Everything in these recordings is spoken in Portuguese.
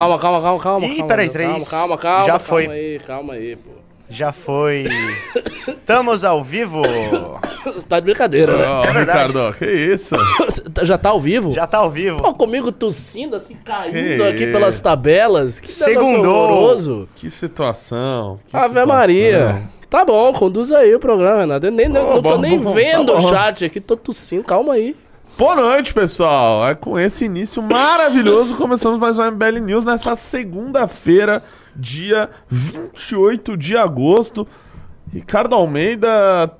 Calma, calma, calma, calma. Ih, calma, peraí, três. Calma, calma, calma. Já calma foi. aí, calma aí, pô. Já foi. Estamos ao vivo. Você tá de brincadeira, né? Ó, verdade. Ricardo, que isso? Tá- Já tá ao vivo? Já tá ao vivo. Pô, comigo tossindo, assim, caindo Que aqui isso. pelas tabelas. Que Segundou. horroroso. Que situação. Que Ave situação. Maria. Tá bom, conduz aí o programa, Renato. Eu nem, Ô, não tô bom, nem bom, vendo tá o chat aqui, tô tossindo, calma aí. Boa noite, pessoal. É com esse início maravilhoso começamos mais um MBL News nessa segunda-feira, dia 28 de agosto. Ricardo Almeida,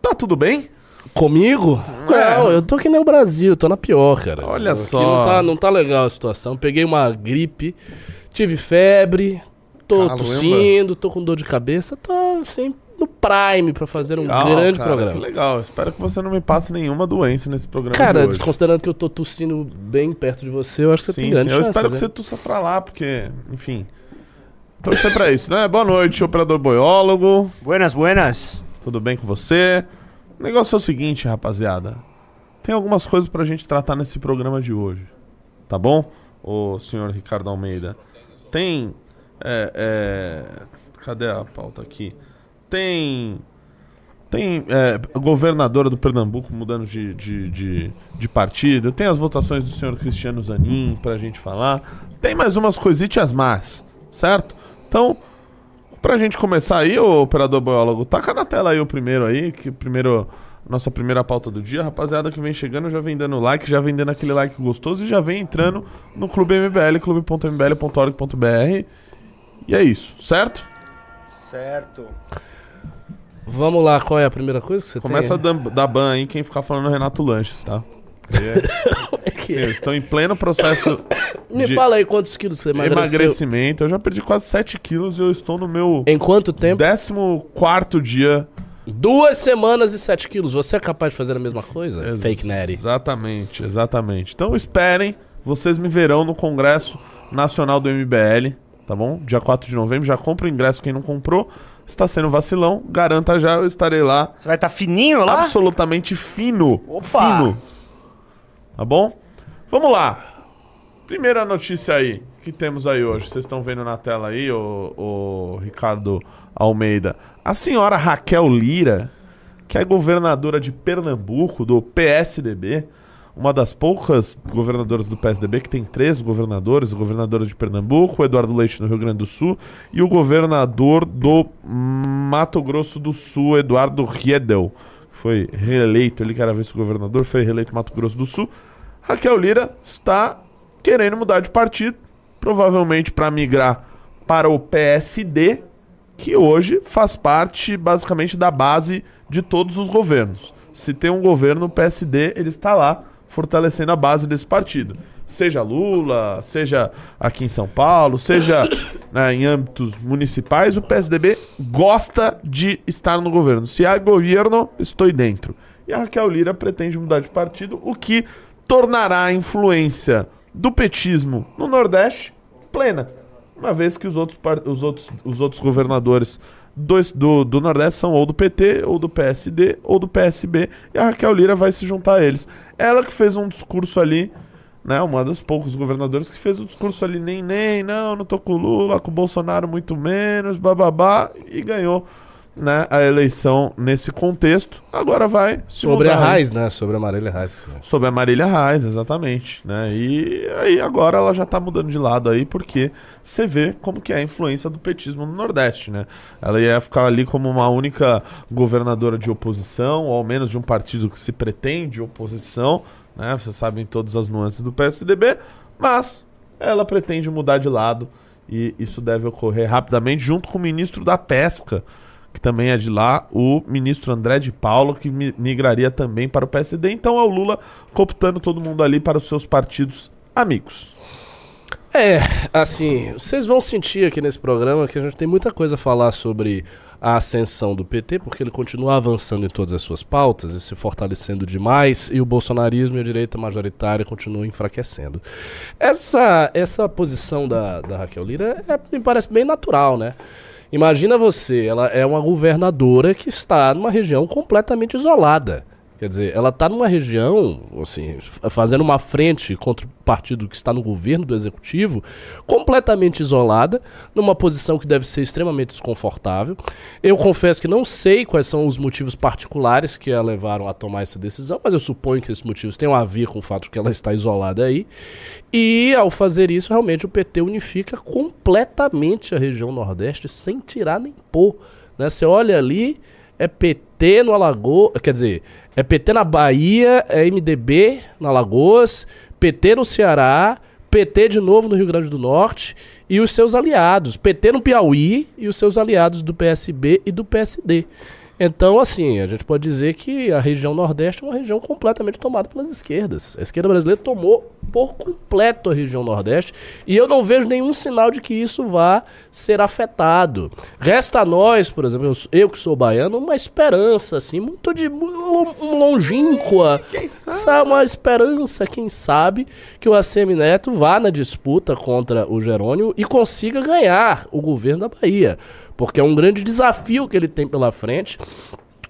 tá tudo bem? Comigo? É. Não, eu tô que nem o Brasil, tô na pior, cara. Olha Aqui só. Não tá, não tá legal a situação. Peguei uma gripe, tive febre, tô Caramba. tossindo, tô com dor de cabeça, tô assim, no prime pra fazer um Legal, grande cara, Que programa. legal. Espero que você não me passe nenhuma doença nesse programa Cara, de hoje. desconsiderando que eu tô tossindo bem perto de você, eu acho que você Sim, tem sim. grande Eu chance. espero que você tussa pra lá, porque, enfim... Torcer pra isso, né? Boa noite, operador boiólogo. Buenas, buenas. Tudo bem com você? O negócio é o seguinte, rapaziada. Tem algumas coisas pra gente tratar nesse programa de hoje. Tá bom? O senhor Ricardo Almeida. Tem. É, é, cadê a pauta aqui? Tem. Tem é, a governadora do Pernambuco mudando de, de, de, de partido. Tem as votações do senhor Cristiano Zanin pra gente falar. Tem mais umas coisitas más, certo? Então, Pra gente começar aí, ô operador biólogo, taca na tela aí o primeiro aí, que o primeiro, nossa primeira pauta do dia. Rapaziada que vem chegando já vem dando like, já vem dando aquele like gostoso e já vem entrando no Clube MBL, clube.mbl.org.br. E é isso, certo? Certo. Vamos lá, qual é a primeira coisa que você Começa tem? da, da ban aí, quem ficar falando é o Renato Lanches, tá? É, sim, eu estou em pleno processo Me fala aí quantos quilos você emagreceu. emagrecimento. Eu já perdi quase 7 quilos e eu estou no meu Em quanto tempo? 14 dia Duas semanas e 7 quilos. Você é capaz de fazer a mesma coisa? Fake Natty. Exatamente, exatamente. Então esperem, vocês me verão no Congresso Nacional do MBL, tá bom? Dia 4 de novembro, já compra o ingresso quem não comprou. Está sendo vacilão, garanta já, eu estarei lá. Você vai estar fininho lá? Absolutamente fino. Opa! Fino. Tá bom? Vamos lá. Primeira notícia aí que temos aí hoje. Vocês estão vendo na tela aí, o, o Ricardo Almeida. A senhora Raquel Lira, que é governadora de Pernambuco, do PSDB, uma das poucas governadoras do PSDB, que tem três governadores, o governador de Pernambuco, o Eduardo Leite no Rio Grande do Sul, e o governador do Mato Grosso do Sul, Eduardo Riedel, que foi reeleito, ele que era vice-governador, foi reeleito Mato Grosso do Sul. Raquel Lira está querendo mudar de partido, provavelmente para migrar para o PSD, que hoje faz parte basicamente da base de todos os governos. Se tem um governo, o PSD, ele está lá fortalecendo a base desse partido. Seja Lula, seja aqui em São Paulo, seja né, em âmbitos municipais, o PSDB gosta de estar no governo. Se há governo, estou dentro. E a Raquel Lira pretende mudar de partido, o que tornará a influência do petismo no Nordeste plena. Uma vez que os outros, os outros, os outros governadores do, do, Nordeste são ou do PT, ou do PSD, ou do PSB, e a Raquel Lira vai se juntar a eles. Ela que fez um discurso ali, né? Uma dos poucos governadores que fez o discurso ali, nem, nem, não, não tô com o Lula, com o Bolsonaro muito menos, bababá, e ganhou né, a eleição nesse contexto. Agora vai se Sobre a mudar aí. Raiz, né? Sobre a Marília Reis. Sobre a Marília Reis, exatamente, né? E aí agora ela já tá mudando de lado aí, porque você vê como que é a influência do petismo no Nordeste, né? Ela ia ficar ali como uma única governadora de oposição, ou ao menos de um partido que se pretende oposição, né? Vocês sabem todas as nuances do PSDB, mas ela pretende mudar de lado e isso deve ocorrer rapidamente junto com o ministro da Pesca, que também é de lá, o ministro André de Paulo, que mi- migraria também para o PSD. Então é o Lula cooptando todo mundo ali para os seus partidos amigos. É, assim, vocês vão sentir aqui nesse programa que a gente tem muita coisa a falar sobre a ascensão do PT, porque ele continua avançando em todas as suas pautas e se fortalecendo demais, e o bolsonarismo e a direita majoritária continuam enfraquecendo. Essa, essa posição da, da Raquel Lira é, me parece bem natural, né? Imagina você, ela é uma governadora que está numa região completamente isolada. Quer dizer, ela está numa região, assim, fazendo uma frente contra o partido que está no governo do executivo, completamente isolada, numa posição que deve ser extremamente desconfortável. Eu confesso que não sei quais são os motivos particulares que a levaram a tomar essa decisão, mas eu suponho que esses motivos tenham a ver com o fato que ela está isolada aí. E ao fazer isso, realmente o PT unifica completamente a região Nordeste sem tirar nem pôr. Né? Você olha ali, é PT no Alagoas, quer dizer, é PT na Bahia, é MDB na Alagoas, PT no Ceará, PT de novo no Rio Grande do Norte e os seus aliados, PT no Piauí e os seus aliados do PSB e do PSD. Então, assim, a gente pode dizer que a região Nordeste é uma região completamente tomada pelas esquerdas. A esquerda brasileira tomou por completo a região Nordeste e eu não vejo nenhum sinal de que isso vá ser afetado. Resta a nós, por exemplo, eu, eu que sou baiano, uma esperança, assim, muito de um longínqua, sabe? uma esperança, quem sabe, que o ACM Neto vá na disputa contra o Jerônimo e consiga ganhar o governo da Bahia porque é um grande desafio que ele tem pela frente.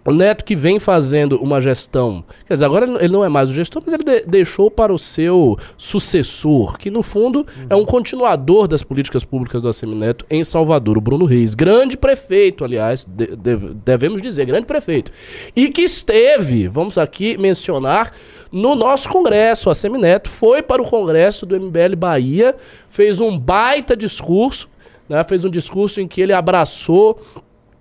O Neto que vem fazendo uma gestão, quer dizer, agora ele não é mais o gestor, mas ele de deixou para o seu sucessor, que no fundo uhum. é um continuador das políticas públicas do Assemineto em Salvador, o Bruno Reis. Grande prefeito, aliás, de de devemos dizer, grande prefeito. E que esteve, vamos aqui mencionar, no nosso congresso. O Assemineto foi para o congresso do MBL Bahia, fez um baita discurso né, fez um discurso em que ele abraçou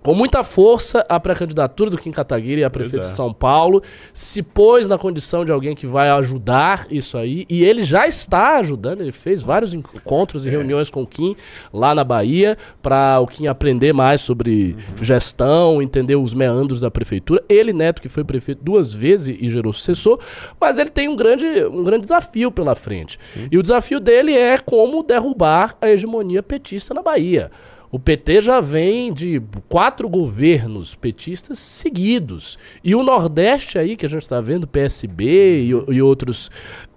com muita força a pré-candidatura do Kim Kataguiri a prefeito é. de São Paulo, se pôs na condição de alguém que vai ajudar isso aí, e ele já está ajudando, ele fez vários encontros e é. reuniões com o Kim lá na Bahia, para o Kim aprender mais sobre uhum. gestão, entender os meandros da prefeitura. Ele, Neto, que foi prefeito duas vezes e gerou sucessor, mas ele tem um grande, um grande desafio pela frente. Uhum. E o desafio dele é como derrubar a hegemonia petista na Bahia. O PT já vem de quatro governos petistas seguidos. E o Nordeste aí, que a gente está vendo, PSB e, e outros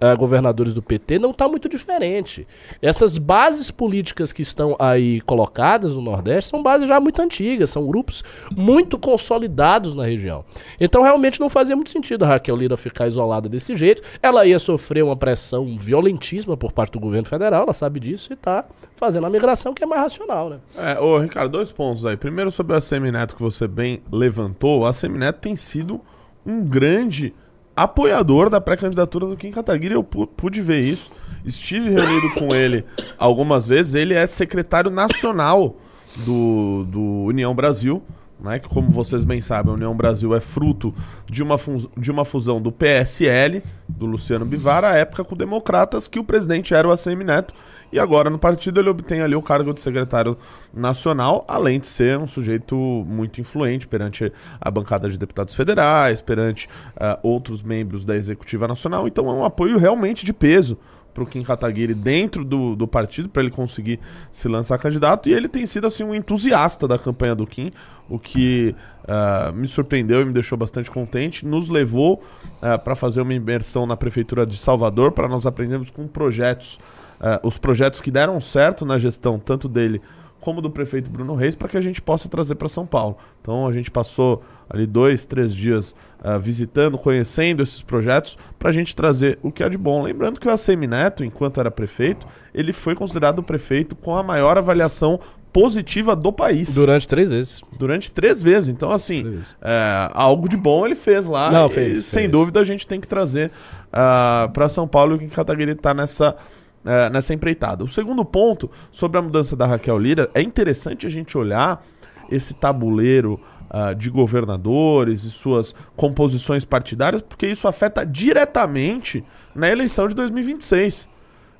uh, governadores do PT, não está muito diferente. Essas bases políticas que estão aí colocadas no Nordeste são bases já muito antigas, são grupos muito consolidados na região. Então realmente não fazia muito sentido a Raquel Lira ficar isolada desse jeito. Ela ia sofrer uma pressão violentíssima por parte do governo federal, ela sabe disso e está fazendo a migração que é mais racional, né? É, ô Ricardo, dois pontos aí. Primeiro sobre a Semineto que você bem levantou. A Semineto tem sido um grande apoiador da pré-candidatura do Kim Kataguiri. Eu pude ver isso. Estive reunido com ele algumas vezes. Ele é secretário nacional do, do União Brasil. Né, que como vocês bem sabem, a União Brasil é fruto de uma, de uma fusão do PSL, do Luciano Bivar, à época com Democratas, que o presidente era o ACM Neto, e agora no partido ele obtém ali o cargo de secretário nacional, além de ser um sujeito muito influente perante a bancada de deputados federais, perante uh, outros membros da executiva nacional. Então é um apoio realmente de peso para o Kim Kataguiri dentro do, do partido para ele conseguir se lançar candidato e ele tem sido assim um entusiasta da campanha do Kim, o que uh, me surpreendeu e me deixou bastante contente. Nos levou uh, para fazer uma imersão na prefeitura de Salvador para nós aprendermos com projetos uh, os projetos que deram certo na gestão, tanto dele como do prefeito Bruno Reis, para que a gente possa trazer para São Paulo. Então a gente passou ali dois, três dias uh, visitando, conhecendo esses projetos, para a gente trazer o que é de bom. Lembrando que o ACM Neto, enquanto era prefeito, ele foi considerado o prefeito com a maior avaliação positiva do país. Durante três vezes. Durante três vezes. Então, assim, é, algo de bom ele fez lá. Não, fez. E, sem dúvida a gente tem que trazer uh, ah, para São Paulo e o Catarina está nessa é, nessa empreitada. O segundo ponto sobre a mudança da Raquel Lira é interessante a gente olhar esse tabuleiro uh, de governadores e suas composições partidárias, porque isso afeta diretamente na eleição de 2026.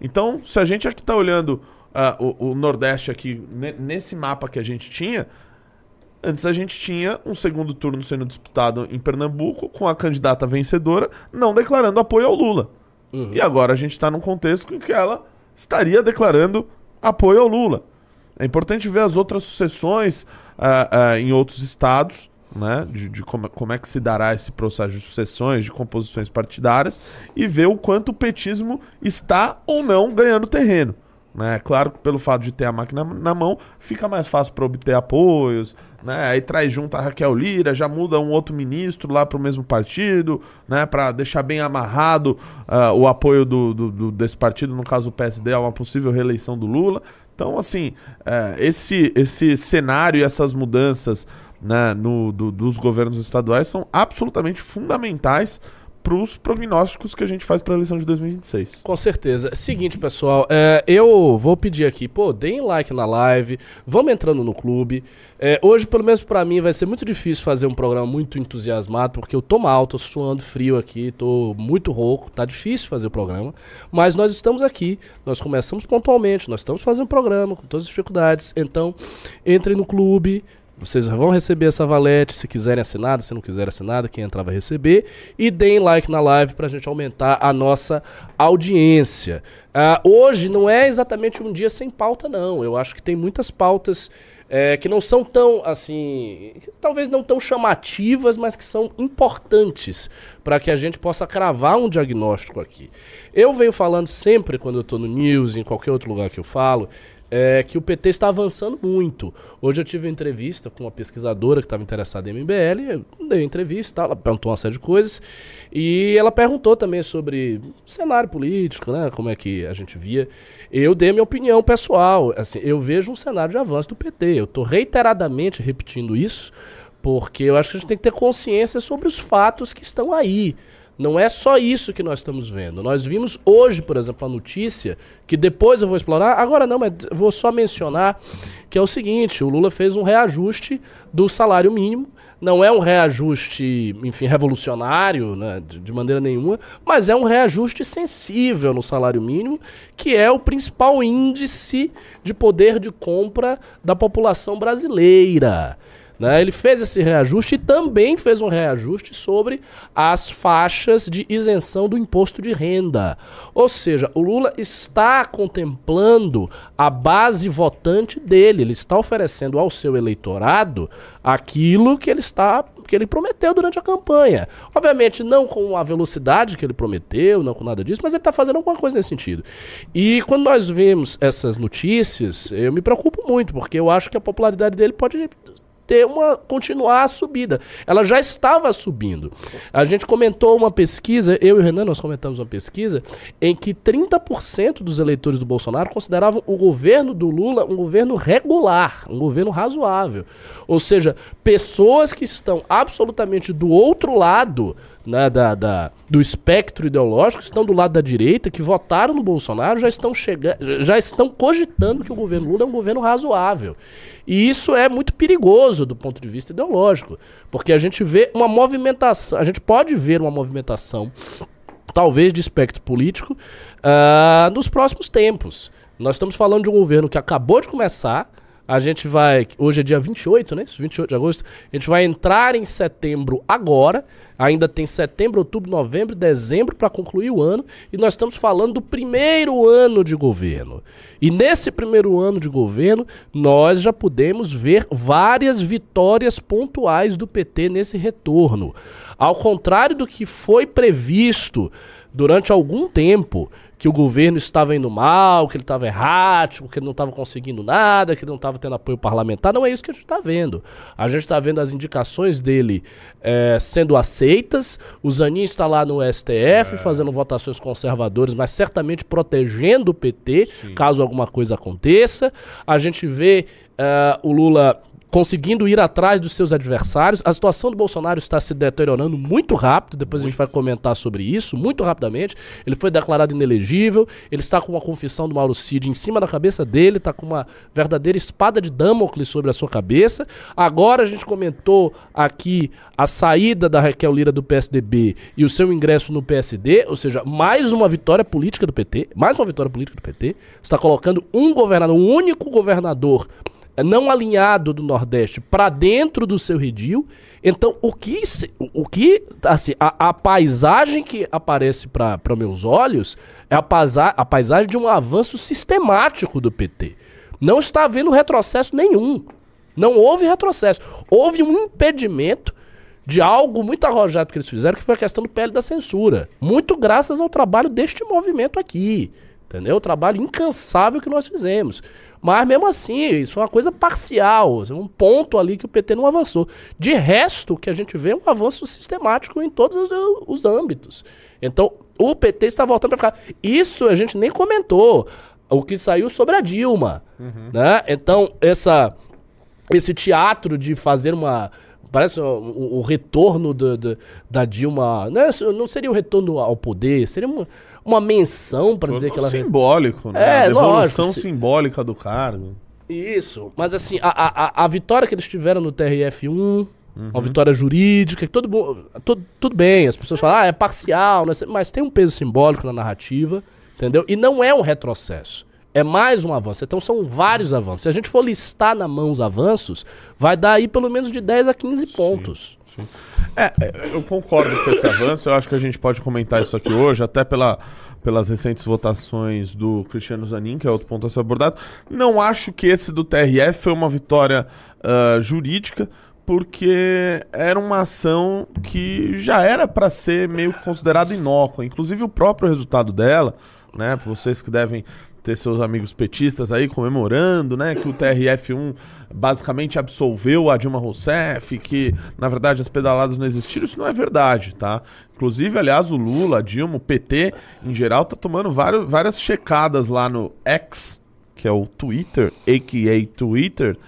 Então, se a gente aqui está olhando uh, o, o, Nordeste aqui nesse mapa que a gente tinha, antes a gente tinha um segundo turno sendo disputado em Pernambuco com a candidata vencedora não declarando apoio ao Lula. Uhum. E agora a gente está num contexto em que ela estaria declarando apoio ao Lula. É importante ver as outras sucessões uh, uh, em outros estados, né, de, de como, como, é que se dará esse processo de sucessões, de composições partidárias, e ver o quanto o petismo está ou não ganhando terreno. Né? Claro que pelo fato de ter a máquina na mão, fica mais fácil para obter apoios, né? Aí traz junto a Raquel Lira, já muda um outro ministro lá para o mesmo partido, né? Para deixar bem amarrado uh, o apoio do, do, do, desse partido, no caso o PSD, a uma possível reeleição do Lula. Então, assim, uh, esse, esse cenário e essas mudanças né, no, do, dos governos estaduais são absolutamente fundamentais para os prognósticos que a gente faz para a eleição de 2026. Com certeza. Seguinte, pessoal, é, eu vou pedir aqui, pô, deem like na live, vamos entrando no clube. É, hoje, pelo menos para mim, vai ser muito difícil fazer um programa muito entusiasmado, porque eu tô mal, tô suando frio aqui, tô muito rouco, tá difícil fazer o programa. Mas nós estamos aqui, nós começamos pontualmente, nós estamos fazendo programa com todas as dificuldades. Então, entre no clube, vocês vão receber essa valete, se quiserem assinar, se não quiserem assinar, quem entrar vai receber. E deem like na live para a gente aumentar a nossa audiência. Uh, hoje não é exatamente um dia sem pauta, não. Eu acho que tem muitas pautas é, que não são tão, assim, talvez não tão chamativas, mas que são importantes para que a gente possa cravar um diagnóstico aqui. Eu venho falando sempre, quando eu estou no news, em qualquer outro lugar que eu falo, é que o PT está avançando muito. Hoje eu tive uma entrevista com uma pesquisadora que estava interessada em MBL, eu dei entrevista, ela perguntou uma série de coisas, e ela perguntou também sobre cenário político, né, como é que a gente via. Eu dei minha opinião pessoal, assim, eu vejo um cenário de avanço do PT. Eu estou reiteradamente repetindo isso, porque eu acho que a gente tem que ter consciência sobre os fatos que estão aí. Não é só isso que nós estamos vendo. Nós vimos hoje, por exemplo, a notícia, que depois eu vou explorar, agora não, mas vou só mencionar, que é o seguinte: o Lula fez um reajuste do salário mínimo. Não é um reajuste, enfim, revolucionário, né, de, de maneira nenhuma, mas é um reajuste sensível no salário mínimo, que é o principal índice de poder de compra da população brasileira. Né? Ele fez esse reajuste e também fez um reajuste sobre as faixas de isenção do imposto de renda. Ou seja, o Lula está contemplando a base votante dele, ele está oferecendo ao seu eleitorado aquilo que ele está que ele prometeu durante a campanha. Obviamente, não com a velocidade que ele prometeu, não com nada disso, mas ele está fazendo alguma coisa nesse sentido. E quando nós vemos essas notícias, eu me preocupo muito, porque eu acho que a popularidade dele pode ter uma continuar a subida. Ela já estava subindo. A gente comentou uma pesquisa, eu e o Renan nós comentamos uma pesquisa em que 30% dos eleitores do Bolsonaro consideravam o governo do Lula um governo regular, um governo razoável. Ou seja, pessoas que estão absolutamente do outro lado né, da, da, do espectro ideológico, estão do lado da direita, que votaram no Bolsonaro, já estão já estão cogitando que o governo Lula é um governo razoável. E isso é muito perigoso do ponto de vista ideológico, porque a gente vê uma movimentação, a gente pode ver uma movimentação, talvez de espectro político, uh, nos próximos tempos. Nós estamos falando de um governo que acabou de começar, a gente vai. Hoje é dia 28, né? 28 de agosto. A gente vai entrar em setembro agora. Ainda tem setembro, outubro, novembro, dezembro para concluir o ano. E nós estamos falando do primeiro ano de governo. E nesse primeiro ano de governo, nós já podemos ver várias vitórias pontuais do PT nesse retorno. Ao contrário do que foi previsto durante algum tempo que o governo estava indo mal, que ele estava errático, que ele não estava conseguindo nada, que ele não estava tendo apoio parlamentar. Não é isso que a gente está vendo. A gente está vendo as indicações dele é, sendo aceitas. O Zanin está lá no STF é. fazendo votações conservadoras, mas certamente protegendo o PT Sim. caso alguma coisa aconteça. A gente vê uh, o Lula conseguindo ir atrás dos seus adversários. A situação do Bolsonaro está se deteriorando muito rápido, depois muito. a gente vai comentar sobre isso, muito rapidamente. Ele foi declarado inelegível, ele está com uma confissão do Mauro Cid em cima da cabeça dele, está com uma verdadeira espada de Damocles sobre a sua cabeça. Agora a gente comentou aqui a saída da Raquel Lira do PSDB e o seu ingresso no PSD, ou seja, mais uma vitória política do PT, mais uma vitória política do PT. Está colocando um governador, um único governador não alinhado do Nordeste para dentro do seu redil. Então, o que, o que assim, a, a paisagem que aparece para meus olhos é a, a paisagem de um avanço sistemático do PT. Não está havendo retrocesso nenhum. Não houve retrocesso. Houve um impedimento de algo muito arrojado que eles fizeram, que foi a questão do PL da censura. Muito graças ao trabalho deste movimento aqui. Entendeu? O trabalho incansável que nós fizemos. Mas mesmo assim, isso é uma coisa parcial, é um ponto ali que o PT não avançou. De resto, o que a gente vê é um avanço sistemático em todos os, os âmbitos. Então, o PT está voltando para ficar. Isso a gente nem comentou. O que saiu sobre a Dilma. Uhum. Né? Então, essa, esse teatro de fazer uma. Parece o, o- o retorno do- do- da Dilma. Não, é- não seria o retorno ao poder, seria uma, uma menção para dizer que ela. simbólico, né? É, a devolução lógico, simbólica do cargo. Isso, mas assim, a, a, a- vitória que eles tiveram no TRF1, uma vitória jurídica, que todo mundo. Tudo, tudo bem, as pessoas falam, ah, é parcial, sei, mas tem um peso simbólico na narrativa, entendeu? E não é um retrocesso. É mais um avanço. Então são vários avanços. Se a gente for listar na mão os avanços, vai dar aí pelo menos de 10 a 15 pontos. É, é, eu concordo com esse avanço. Eu acho que a gente pode comentar isso aqui hoje, até pela, pelas recentes votações do Cristiano Zanin, que é outro ponto a ser abordado. Não acho que esse do TRF foi uma vitória ah, jurídica, porque era uma ação que já era para ser meio considerada inócua. Inclusive o próprio resultado dela, né? Vocês que devem ter seus amigos petistas aí comemorando, né, que o TRF1 basicamente absolveu a Dilma Rousseff, que na verdade as pedaladas não existiram, isso não é verdade, tá? Inclusive, aliás, o Lula, a Dilma, o PT em geral tá tomando vários, várias checadas lá no X, que é o Twitter, a.k.a. Twitter,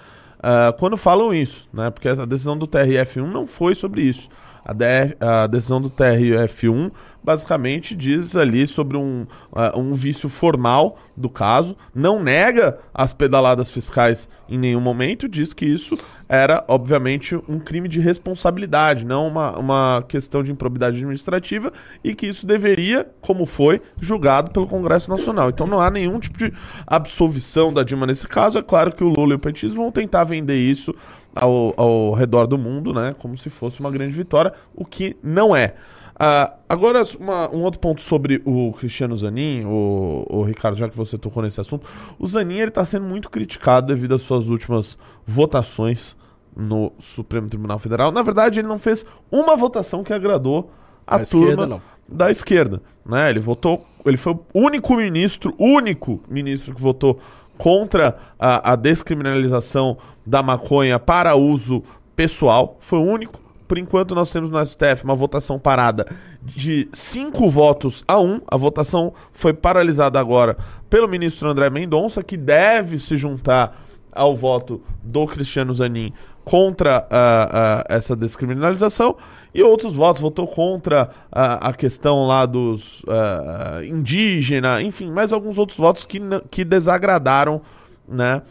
ah, quando falam isso, né? Porque a decisão do TRF1 não foi sobre isso. A, DF a decisão do TRF1 basicamente diz ali sobre um, ah, um vício formal do caso, não nega as pedaladas fiscais em nenhum momento, diz que isso era, obviamente, um crime de responsabilidade, não uma, uma questão de improbidade administrativa, e que isso deveria, como foi, julgado pelo Congresso Nacional. Então não há nenhum tipo de absolvição da Dilma nesse caso. É claro que o Lula e o petismo vão tentar vender isso ao, ao redor do mundo, né? Como se fosse uma grande vitória, o que não é. Ah, agora, uma- um outro ponto sobre o Cristiano Zanin, o, o Ricardo, já que você tocou nesse assunto. O Zanin ele está sendo muito criticado devido às suas últimas votações no Supremo Tribunal Federal. Na verdade, ele não fez uma votação que agradou a A turma esquerda, da esquerda, né? Ele votou, ele foi o único ministro, único ministro que votou contra a, a descriminalização da maconha para uso pessoal, foi o único. Por enquanto, nós temos no STF uma votação parada de cinco votos a um. A votação foi paralisada agora pelo ministro André Mendonça, que deve se juntar ao voto do Cristiano Zanin contra ah, ah, essa descriminalização e outros votos votou contra ah, a questão lá dos ah, indígena, enfim, mais alguns outros votos que, que desagradaram, né?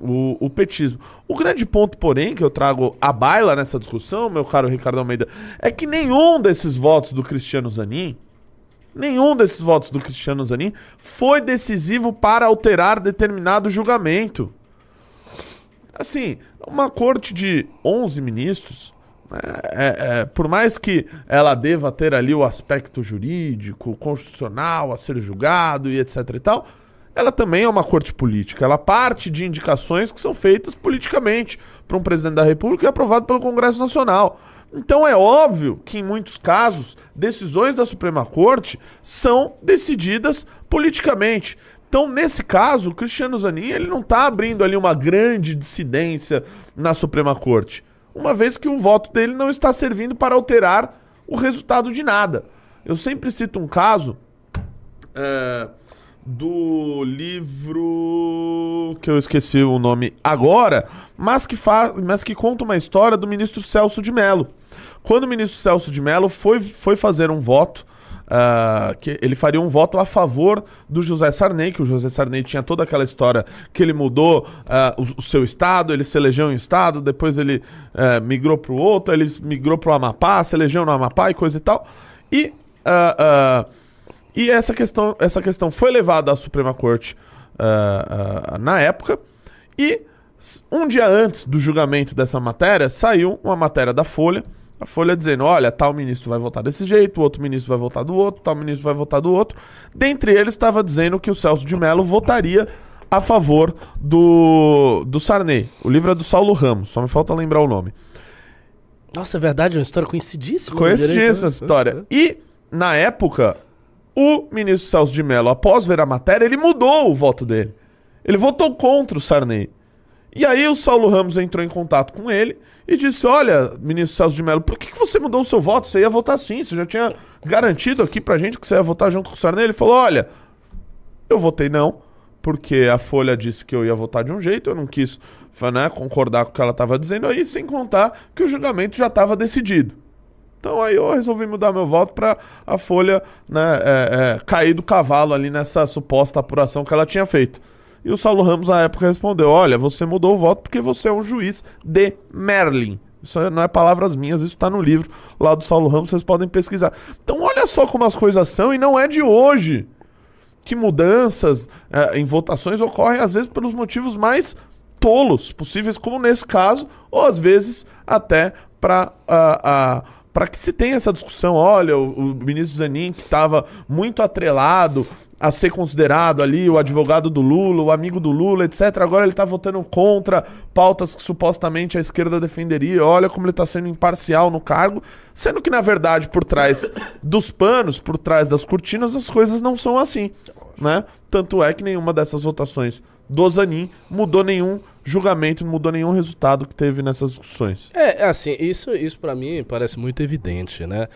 O, o petismo. O grande ponto, porém, que eu trago à baila nessa discussão, meu caro Ricardo Almeida, é que nenhum desses votos do Cristiano Zanin, nenhum desses votos do Cristiano Zanin foi decisivo para alterar determinado julgamento. Assim, uma corte de 11 ministros, é- é, por mais que ela deva ter ali o aspecto jurídico, constitucional a ser julgado e etc e tal, ela também é uma corte política. Ela parte de indicações que são feitas politicamente para um presidente da República e aprovado pelo Congresso Nacional. Então é óbvio que em muitos casos decisões da Suprema Corte são decididas politicamente. Então, nesse caso, o Cristiano Zanin ele não está abrindo ali uma grande dissidência na Suprema Corte, uma vez que o voto dele não está servindo para alterar o resultado de nada. Eu sempre cito um caso é, do livro que eu esqueci o nome agora, mas que, mas que conta uma história do ministro Celso de Mello. Quando o ministro Celso de Mello foi, foi fazer um voto, ah, que ele faria um voto a favor do José Sarney, que o José Sarney tinha toda aquela história que ele mudou ah, o, o seu estado, ele se elegeu em um estado, depois ele eh, migrou para o outro, ele migrou para o Amapá, se elegeu no Amapá e coisa e tal. E ah, e essa questão, essa questão foi levada à Suprema Corte na época. E um dia antes do julgamento dessa matéria, saiu uma matéria da Folha. A Folha dizendo: olha, tal ministro vai votar desse jeito, o outro ministro vai votar do outro, tal ministro vai votar do outro. Dentre eles estava dizendo que o Celso de Mello votaria a favor do, do Sarney. O livro é do Saulo Ramos, só me falta lembrar o nome. Nossa, é verdade, é uma história conhecidíssima. Conhecidíssima Direito, essa né? história. E, na época, O ministro Celso de Mello, após ver a matéria, ele mudou o voto dele. Ele votou contra o Sarney. E aí o Saulo Ramos entrou em contato com ele e disse: Olha, ministro Celso de Mello, por que, que você mudou o seu voto? Você ia votar sim, você já tinha garantido aqui pra gente que você ia votar junto com o Sarney. Ele falou: Olha, eu votei não, porque a Folha disse que eu ia votar de um jeito, eu não quis né, concordar com o que ela estava dizendo aí, sem contar que o julgamento já estava decidido. Então aí eu resolvi mudar meu voto para a Folha né, é, é, cair do cavalo ali nessa suposta apuração que ela tinha feito. E o Saulo Ramos, na época, respondeu: Olha, você mudou o voto porque você é um juiz de Merlin. Isso não é palavras minhas, isso está no livro lá do Saulo Ramos, vocês podem pesquisar. Então, olha só como as coisas são, e não é de hoje que mudanças é, em votações ocorrem, às vezes, pelos motivos mais tolos possíveis, como nesse caso, ou às vezes até para. Uh, uh, para que se tenha essa discussão, olha, o, o ministro Zanin, que estava muito atrelado a ser considerado ali o advogado do Lula, o amigo do Lula, etc. Agora ele está votando contra pautas que supostamente a esquerda defenderia. Olha como ele está sendo imparcial no cargo, sendo que na verdade por trás dos panos, por trás das cortinas, as coisas não são assim, né? Tanto é que nenhuma dessas votações do Zanin mudou nenhum julgamento, não mudou nenhum resultado que teve nessas discussões. É, é assim, isso, isso para mim parece muito evidente, né?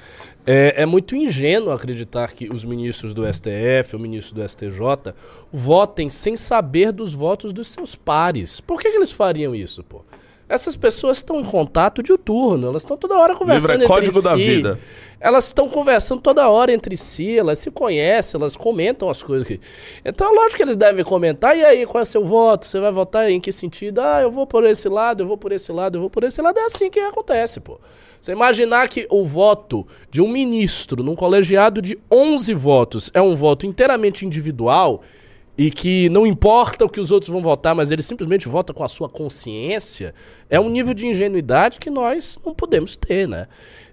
É, é, muito ingênuo acreditar que os ministros do STF, o ministro do STJ, votem sem saber dos votos dos seus pares. Por que, que eles fariam isso, pô? Essas pessoas estão em contato diuturno, elas estão toda hora conversando Livro é entre código si. da vida. Elas estão conversando toda hora entre si, elas se conhecem, elas comentam as coisas. Aqui. Então, lógico que eles devem comentar. E aí, qual é o seu voto? Você vai votar em que sentido? Ah, eu vou por esse lado, eu vou por esse lado, eu vou por esse lado. É assim que acontece, pô. Você imaginar que o voto de um ministro num colegiado de 11 votos é um voto inteiramente individual e que não importa o que os outros vão votar, mas ele simplesmente vota com a sua consciência, é um nível de ingenuidade que nós não podemos ter, né?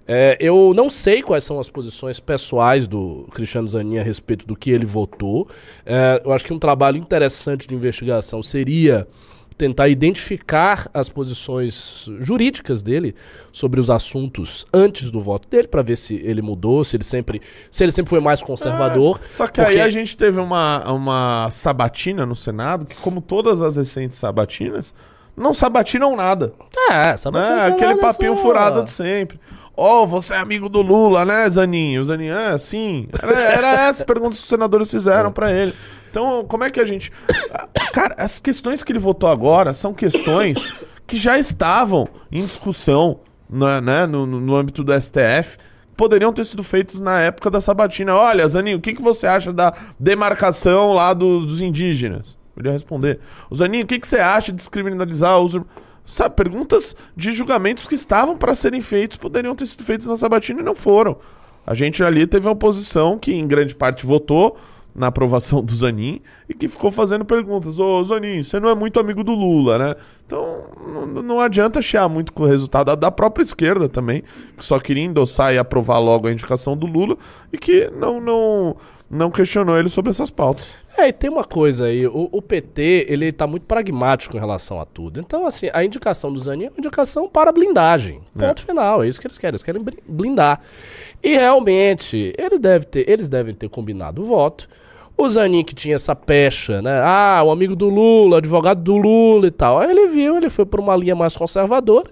É, eu não sei quais são as posições pessoais do Cristiano Zanin a respeito do que ele votou. É, eu acho que um trabalho interessante de investigação seria tentar identificar as posições jurídicas dele sobre os assuntos antes do voto dele para ver se ele mudou, se ele sempre, se ele sempre foi mais conservador. É, só que porque... aí a gente teve uma, uma sabatina no Senado que, como todas as recentes sabatinas, não sabatinam nada. É, sabatina né? Aquele papinho só... furado de sempre. Oh, você é amigo do Lula, né, Zaninho? O Zaninho, é, sim. Era, era essas perguntas que os senadores fizeram para ele. Então, como é que a gente. Cara, as questões que ele votou agora são questões que já estavam em discussão né, né no, no âmbito do STF poderiam ter sido feitas na época da Sabatina. Olha, Zaninho, o que, que você acha da demarcação lá do, dos indígenas? Ele ia responder. O Zaninho, o que, que você acha de descriminalizar os. Sabe, perguntas de julgamentos que estavam para serem feitos poderiam ter sido feitos na Sabatina e não foram. A gente ali teve uma oposição que, em grande parte, votou na aprovação do Zanin e que ficou fazendo perguntas. Ô, Zanin, você não é muito amigo do Lula, né? Então, não, adianta chiar muito com o resultado da própria esquerda também, que só queria endossar e aprovar logo a indicação do Lula e que não, não, não questionou ele sobre essas pautas. É, e tem uma coisa aí, o, o, PT, ele tá muito pragmático em relação a tudo. Então, assim, a indicação do Zanin é uma indicação para blindagem. Ponto é. final, é isso que eles querem, eles querem blindar. E realmente, ele deve ter, eles devem ter combinado o voto. O Zanin que tinha essa pecha, né? Ah, o amigo do Lula, advogado do Lula e tal. Aí ele viu, ele foi por uma linha mais conservadora.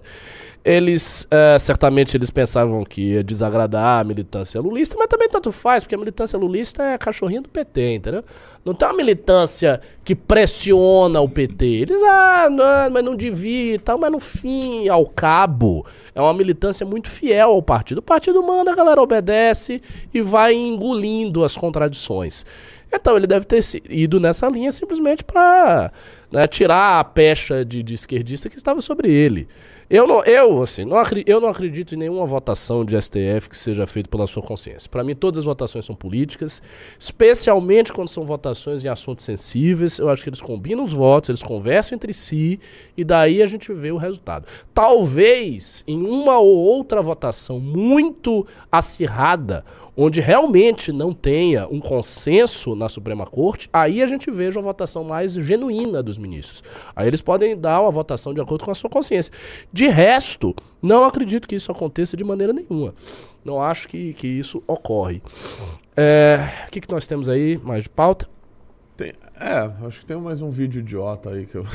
Eles, é, certamente, eles pensavam que ia desagradar a militância lulista, mas também tanto faz, porque a militância lulista é a cachorrinha do PT, entendeu? Não tem uma militância que pressiona o PT. Eles, ah, não, mas não devia e tal, mas no fim, ao cabo, é uma militância muito fiel ao partido. O partido manda, a galera obedece e vai engolindo as contradições. Então ele deve ter ido nessa linha simplesmente para né, tirar a pecha de, de, esquerdista que estava sobre ele. Eu não, eu, assim, não eu não acredito em nenhuma votação de STF que seja feita pela sua consciência. Para mim, todas as votações são políticas, especialmente quando são votações em assuntos sensíveis. Eu acho que eles combinam os votos, eles conversam entre si e daí a gente vê o resultado. Talvez em uma ou outra votação muito acirrada onde realmente não tenha um consenso na Suprema Corte, aí a gente veja uma votação mais genuína dos ministros. Aí eles podem dar uma votação de acordo com a sua consciência. De resto, não acredito que isso aconteça de maneira nenhuma. Não acho que, que isso ocorre. É, o que, que nós temos aí mais de pauta? Tem- é, acho que tem mais um vídeo idiota aí que eu.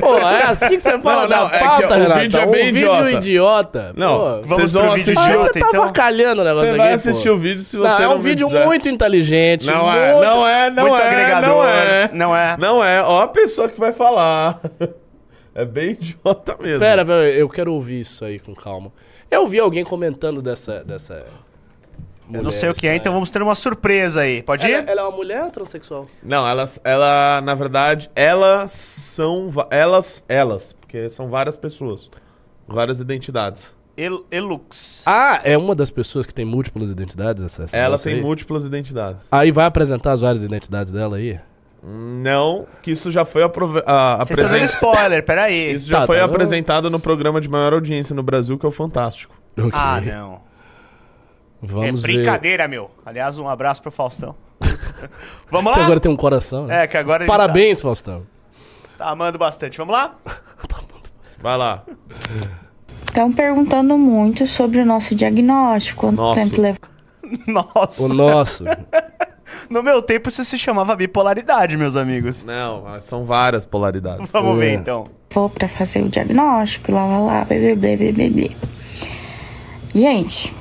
Pô, é assim que você fala Não, da não, é que pauta, o vídeo é bem um idiota. vídeo idiota. Não, Pô. Vamos vocês vão assistir. Ah, idiota, você tá então? avacalhando o negócio Você aqui, vai pô. assistir o vídeo se Não, você é não um me vídeo dizer. muito inteligente. Não muito... é, não é, não Muito é, não é. Não é. Não é, ó a pessoa que vai falar. É bem idiota mesmo. Pera, pera, eu quero ouvir isso aí com calma. Eu vi alguém comentando dessa. dessa Eu não sei o que é, então vamos ter uma surpresa aí. Pode Ela, ir? ela é uma mulher ou transexual? Não, elas, ela, na verdade, elas são, elas, elas, porque são várias pessoas, várias identidades. El- Elux. Ah, é uma das pessoas que tem múltiplas identidades? Essa, essa Ela tem aí? múltiplas identidades. Aí vai apresentar as várias identidades dela aí? Não, que isso já foi aprove- a- Vocês estão dando apresen- spoiler, peraí. Isso já Tá, foi tá, apresentado no programa de maior audiência no Brasil, que é o Fantástico. Ok. Ah, não. Vamos é ver. brincadeira, meu. Aliás, um abraço pro Faustão. Vamos Que lá? agora tem um coração, né? É, que agora ele Parabéns, Faustão. Tá, tá amando bastante. Vamos lá? Vai lá. Estão perguntando muito sobre o nosso diagnóstico. Quanto Nosso. tempo levou? Nossa. O nosso. No meu tempo isso se chamava bipolaridade, meus amigos. Não, são várias polaridades. Vamos ver É. então. pra fazer o diagnóstico, lá, lá, lá, blá, blá, blá, blá, blá, blá. Gente.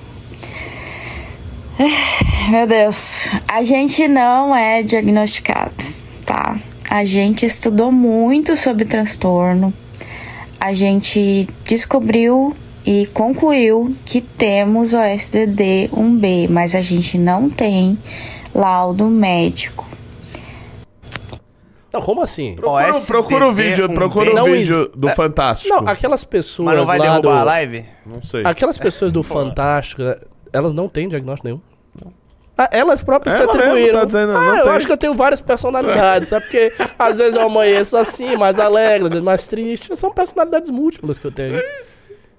Meu Deus. A gente não é diagnosticado, tá? A gente estudou muito sobre transtorno. A gente descobriu e concluiu que temos OSDD 1B, mas a gente não tem laudo médico. Não, como assim? Procura, OSDD, procura o vídeo, procura o vídeo do é, Fantástico. Não, aquelas pessoas Mas não vai lá derrubar do... a live? Não sei. Aquelas pessoas do Fantástico, elas não têm diagnóstico nenhum. Ah, elas próprias se Ela mesmo atribuíram. tá dizendo, ah, eu tem. acho que eu tenho várias personalidades, sabe? Porque às vezes eu amanheço assim, mais alegre, às vezes mais triste. São personalidades múltiplas que eu tenho.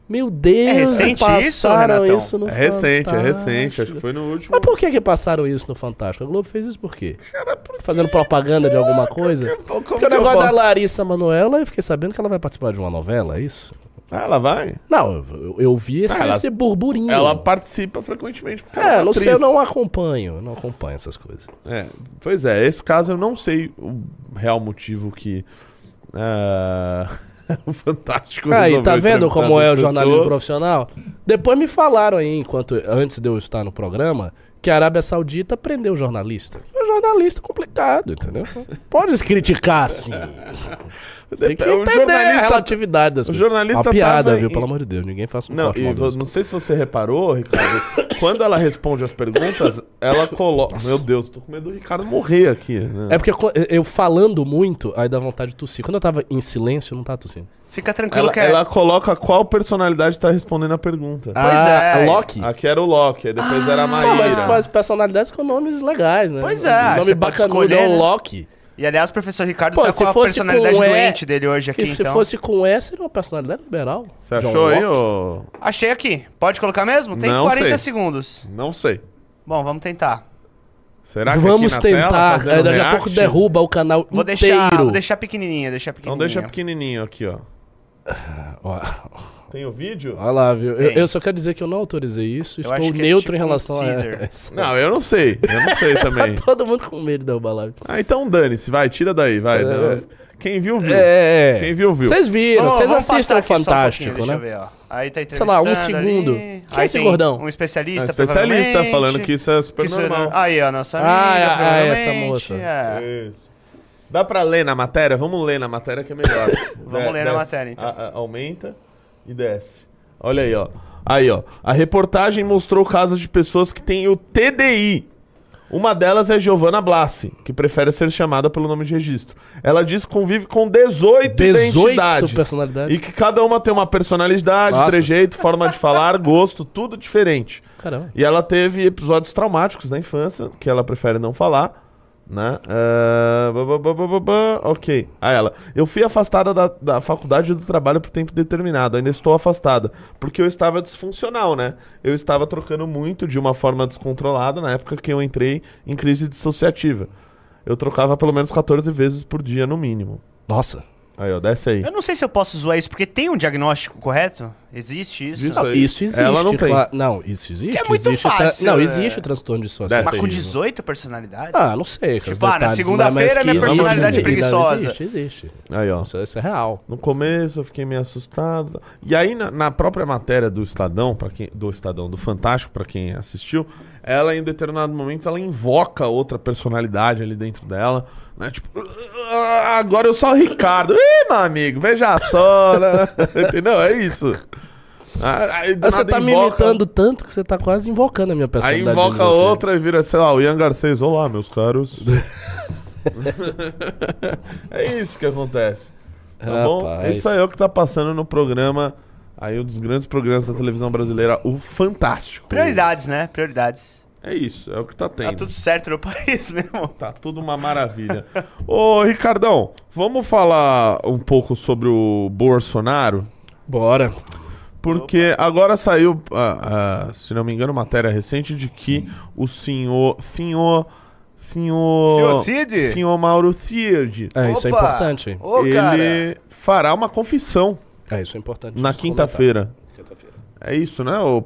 Meu Deus, É recente isso, Renatão? isso no É recente, é Fantástico. recente. Acho que foi no último. Mas por que que passaram isso no Fantástico? A Globo fez isso por quê? Fazendo propaganda de alguma coisa? Porque que o negócio da Larissa Manoela, eu fiquei sabendo que ela vai participar de uma novela, é isso? Ah, ela vai? Não, eu, eu vi esse, Ah, ela- esse burburinho. Ela participa frequentemente. porque ela É, uma não sei, eu não acompanho, não acompanho essas coisas. É, pois é, esse caso eu não sei o real motivo que ah, o Fantástico Aí, tá vendo como é o jornalismo pessoas. profissional? Depois me falaram aí, enquanto antes de eu estar no programa, que a Arábia Saudita prendeu jornalista. O jornalista é complicado, entendeu? Pode se criticar, assim. Tem que O entender a jornalista- relatividade das o jornalista Uma piada, tava viu? em- Pelo amor de Deus, ninguém faça um Não, e não sei se você reparou, Ricardo, quando ela responde as perguntas, ela coloca. Meu Deus, tô com medo do Ricardo morrer aqui. né? É porque eu falando muito, aí dá vontade de tossir. Quando eu tava em silêncio, eu não tava tossindo. Fica tranquilo Ela, que é. ela coloca qual personalidade tá respondendo a pergunta. Pois é. A Loki? Aqui era o Loki, aí depois era a Não, mas, Maíra. mas personalidades com nomes legais, né? Pois O é, nome bacanudo escolher, é o né? Loki. E aliás, o professor Ricardo Pô, tá se com a fosse personalidade com E- doente dele hoje aqui, se então. fosse com E, seria uma personalidade liberal. Você John achou aí, Locke. ô? Achei aqui. Pode colocar mesmo? Tem Não 40 sei. segundos. Não sei. Bom, vamos tentar. Será que Vamos aqui na tela, tentar. fazendo É, daqui a pouco derruba o canal Vou inteiro. deixar, vou deixar pequenininha, deixar Então pequenininha. deixa pequenininho aqui, ó. Ó, Tem o vídeo? Olha lá, viu? Eu, eu só quero dizer que eu não autorizei isso. Eu Estou acho que é neutro tipo em um relação a teaser. essa. Não, eu não sei. Eu não sei também. Tá todo mundo com medo de derrubar a live. Ah, então dane-se, vai, tira daí, vai. É. Quem viu, viu. É, é. Quem viu, viu. Vocês viram, vocês assistem o um Fantástico, pouquinho, né? Deixa eu ver, ó. Aí tá Sei lá, um segundo. ali. Quem é esse gordão? Um especialista, É especialista falando que isso é super isso é- normal. Aí, ó, nossa Ah, amiga, é, ah, é, essa moça. é. Isso. Dá pra ler na matéria? Vamos ler na matéria que é melhor. Vamos ler na matéria, então. A- a- aumenta e desce. Olha aí, ó. Aí, ó. A reportagem mostrou casos de pessoas que têm o TDI. Uma delas é Giovanna Blassi, que prefere ser chamada pelo nome de registro. Ela diz que convive com 18, 18 identidades. personalidades? E que cada uma tem uma personalidade, Nossa. trejeito, forma de falar, gosto, tudo diferente. Caramba. E ela teve episódios traumáticos na infância, que ela prefere não falar, né? Bá. ok. Aí ela, eu fui afastada da, da faculdade do trabalho por tempo determinado, ainda estou afastada, porque eu estava disfuncional, né? Eu estava trocando muito de uma forma descontrolada na época que eu entrei em crise dissociativa. Eu trocava pelo menos 14 vezes por dia, no mínimo. Nossa. Aí, ó, desce aí. Eu não sei se eu posso zoar isso, porque tem um diagnóstico correto? Existe isso. Disso Não, aí. isso existe. Ela não tem. cla- Não, isso existe. Que é muito existe fácil, Não, né? existe o transtorno de dissociação. Mas com Sim. 18 personalidades? Ah, não sei. Tipo, ah, na segunda-feira mas minha que existe, personalidade existe. preguiçosa. Existe, existe. Aí, ó. Isso, isso é real. No começo eu fiquei meio assustado. E aí, na, na própria matéria do Estadão, para quem do Estadão, do Fantástico, pra quem assistiu, ela em determinado momento ela invoca outra personalidade ali dentro dela, né? Tipo, "Ah, agora eu sou o Ricardo. Ih, meu amigo, veja só, né? Entendeu? É isso. Aí, Você tá me invoca- imitando tanto que você tá quase invocando a minha Aí personalidade. invoca em você. outra e vira, sei lá, o Ian Garcês. Olá, meus caros. é isso que acontece. Tá bom? Isso aí é o que tá passando no programa. Aí, um dos grandes programas da televisão brasileira, o Fantástico. Prioridades, né? Prioridades. É isso, é o que tá tendo. Tá tudo certo no país mesmo. Tá tudo uma maravilha. Ô, Ricardão, vamos falar um pouco sobre o Bolsonaro? Bora. Porque agora saiu, ah, ah, se não me engano, matéria recente de que o senhor. Senhor. Senhor. Senhor Cid? Senhor Mauro Cid. É, isso é Opa! importante. Ô, cara. ele fará uma confissão É, isso é importante. na quinta-feira. É isso, né, o?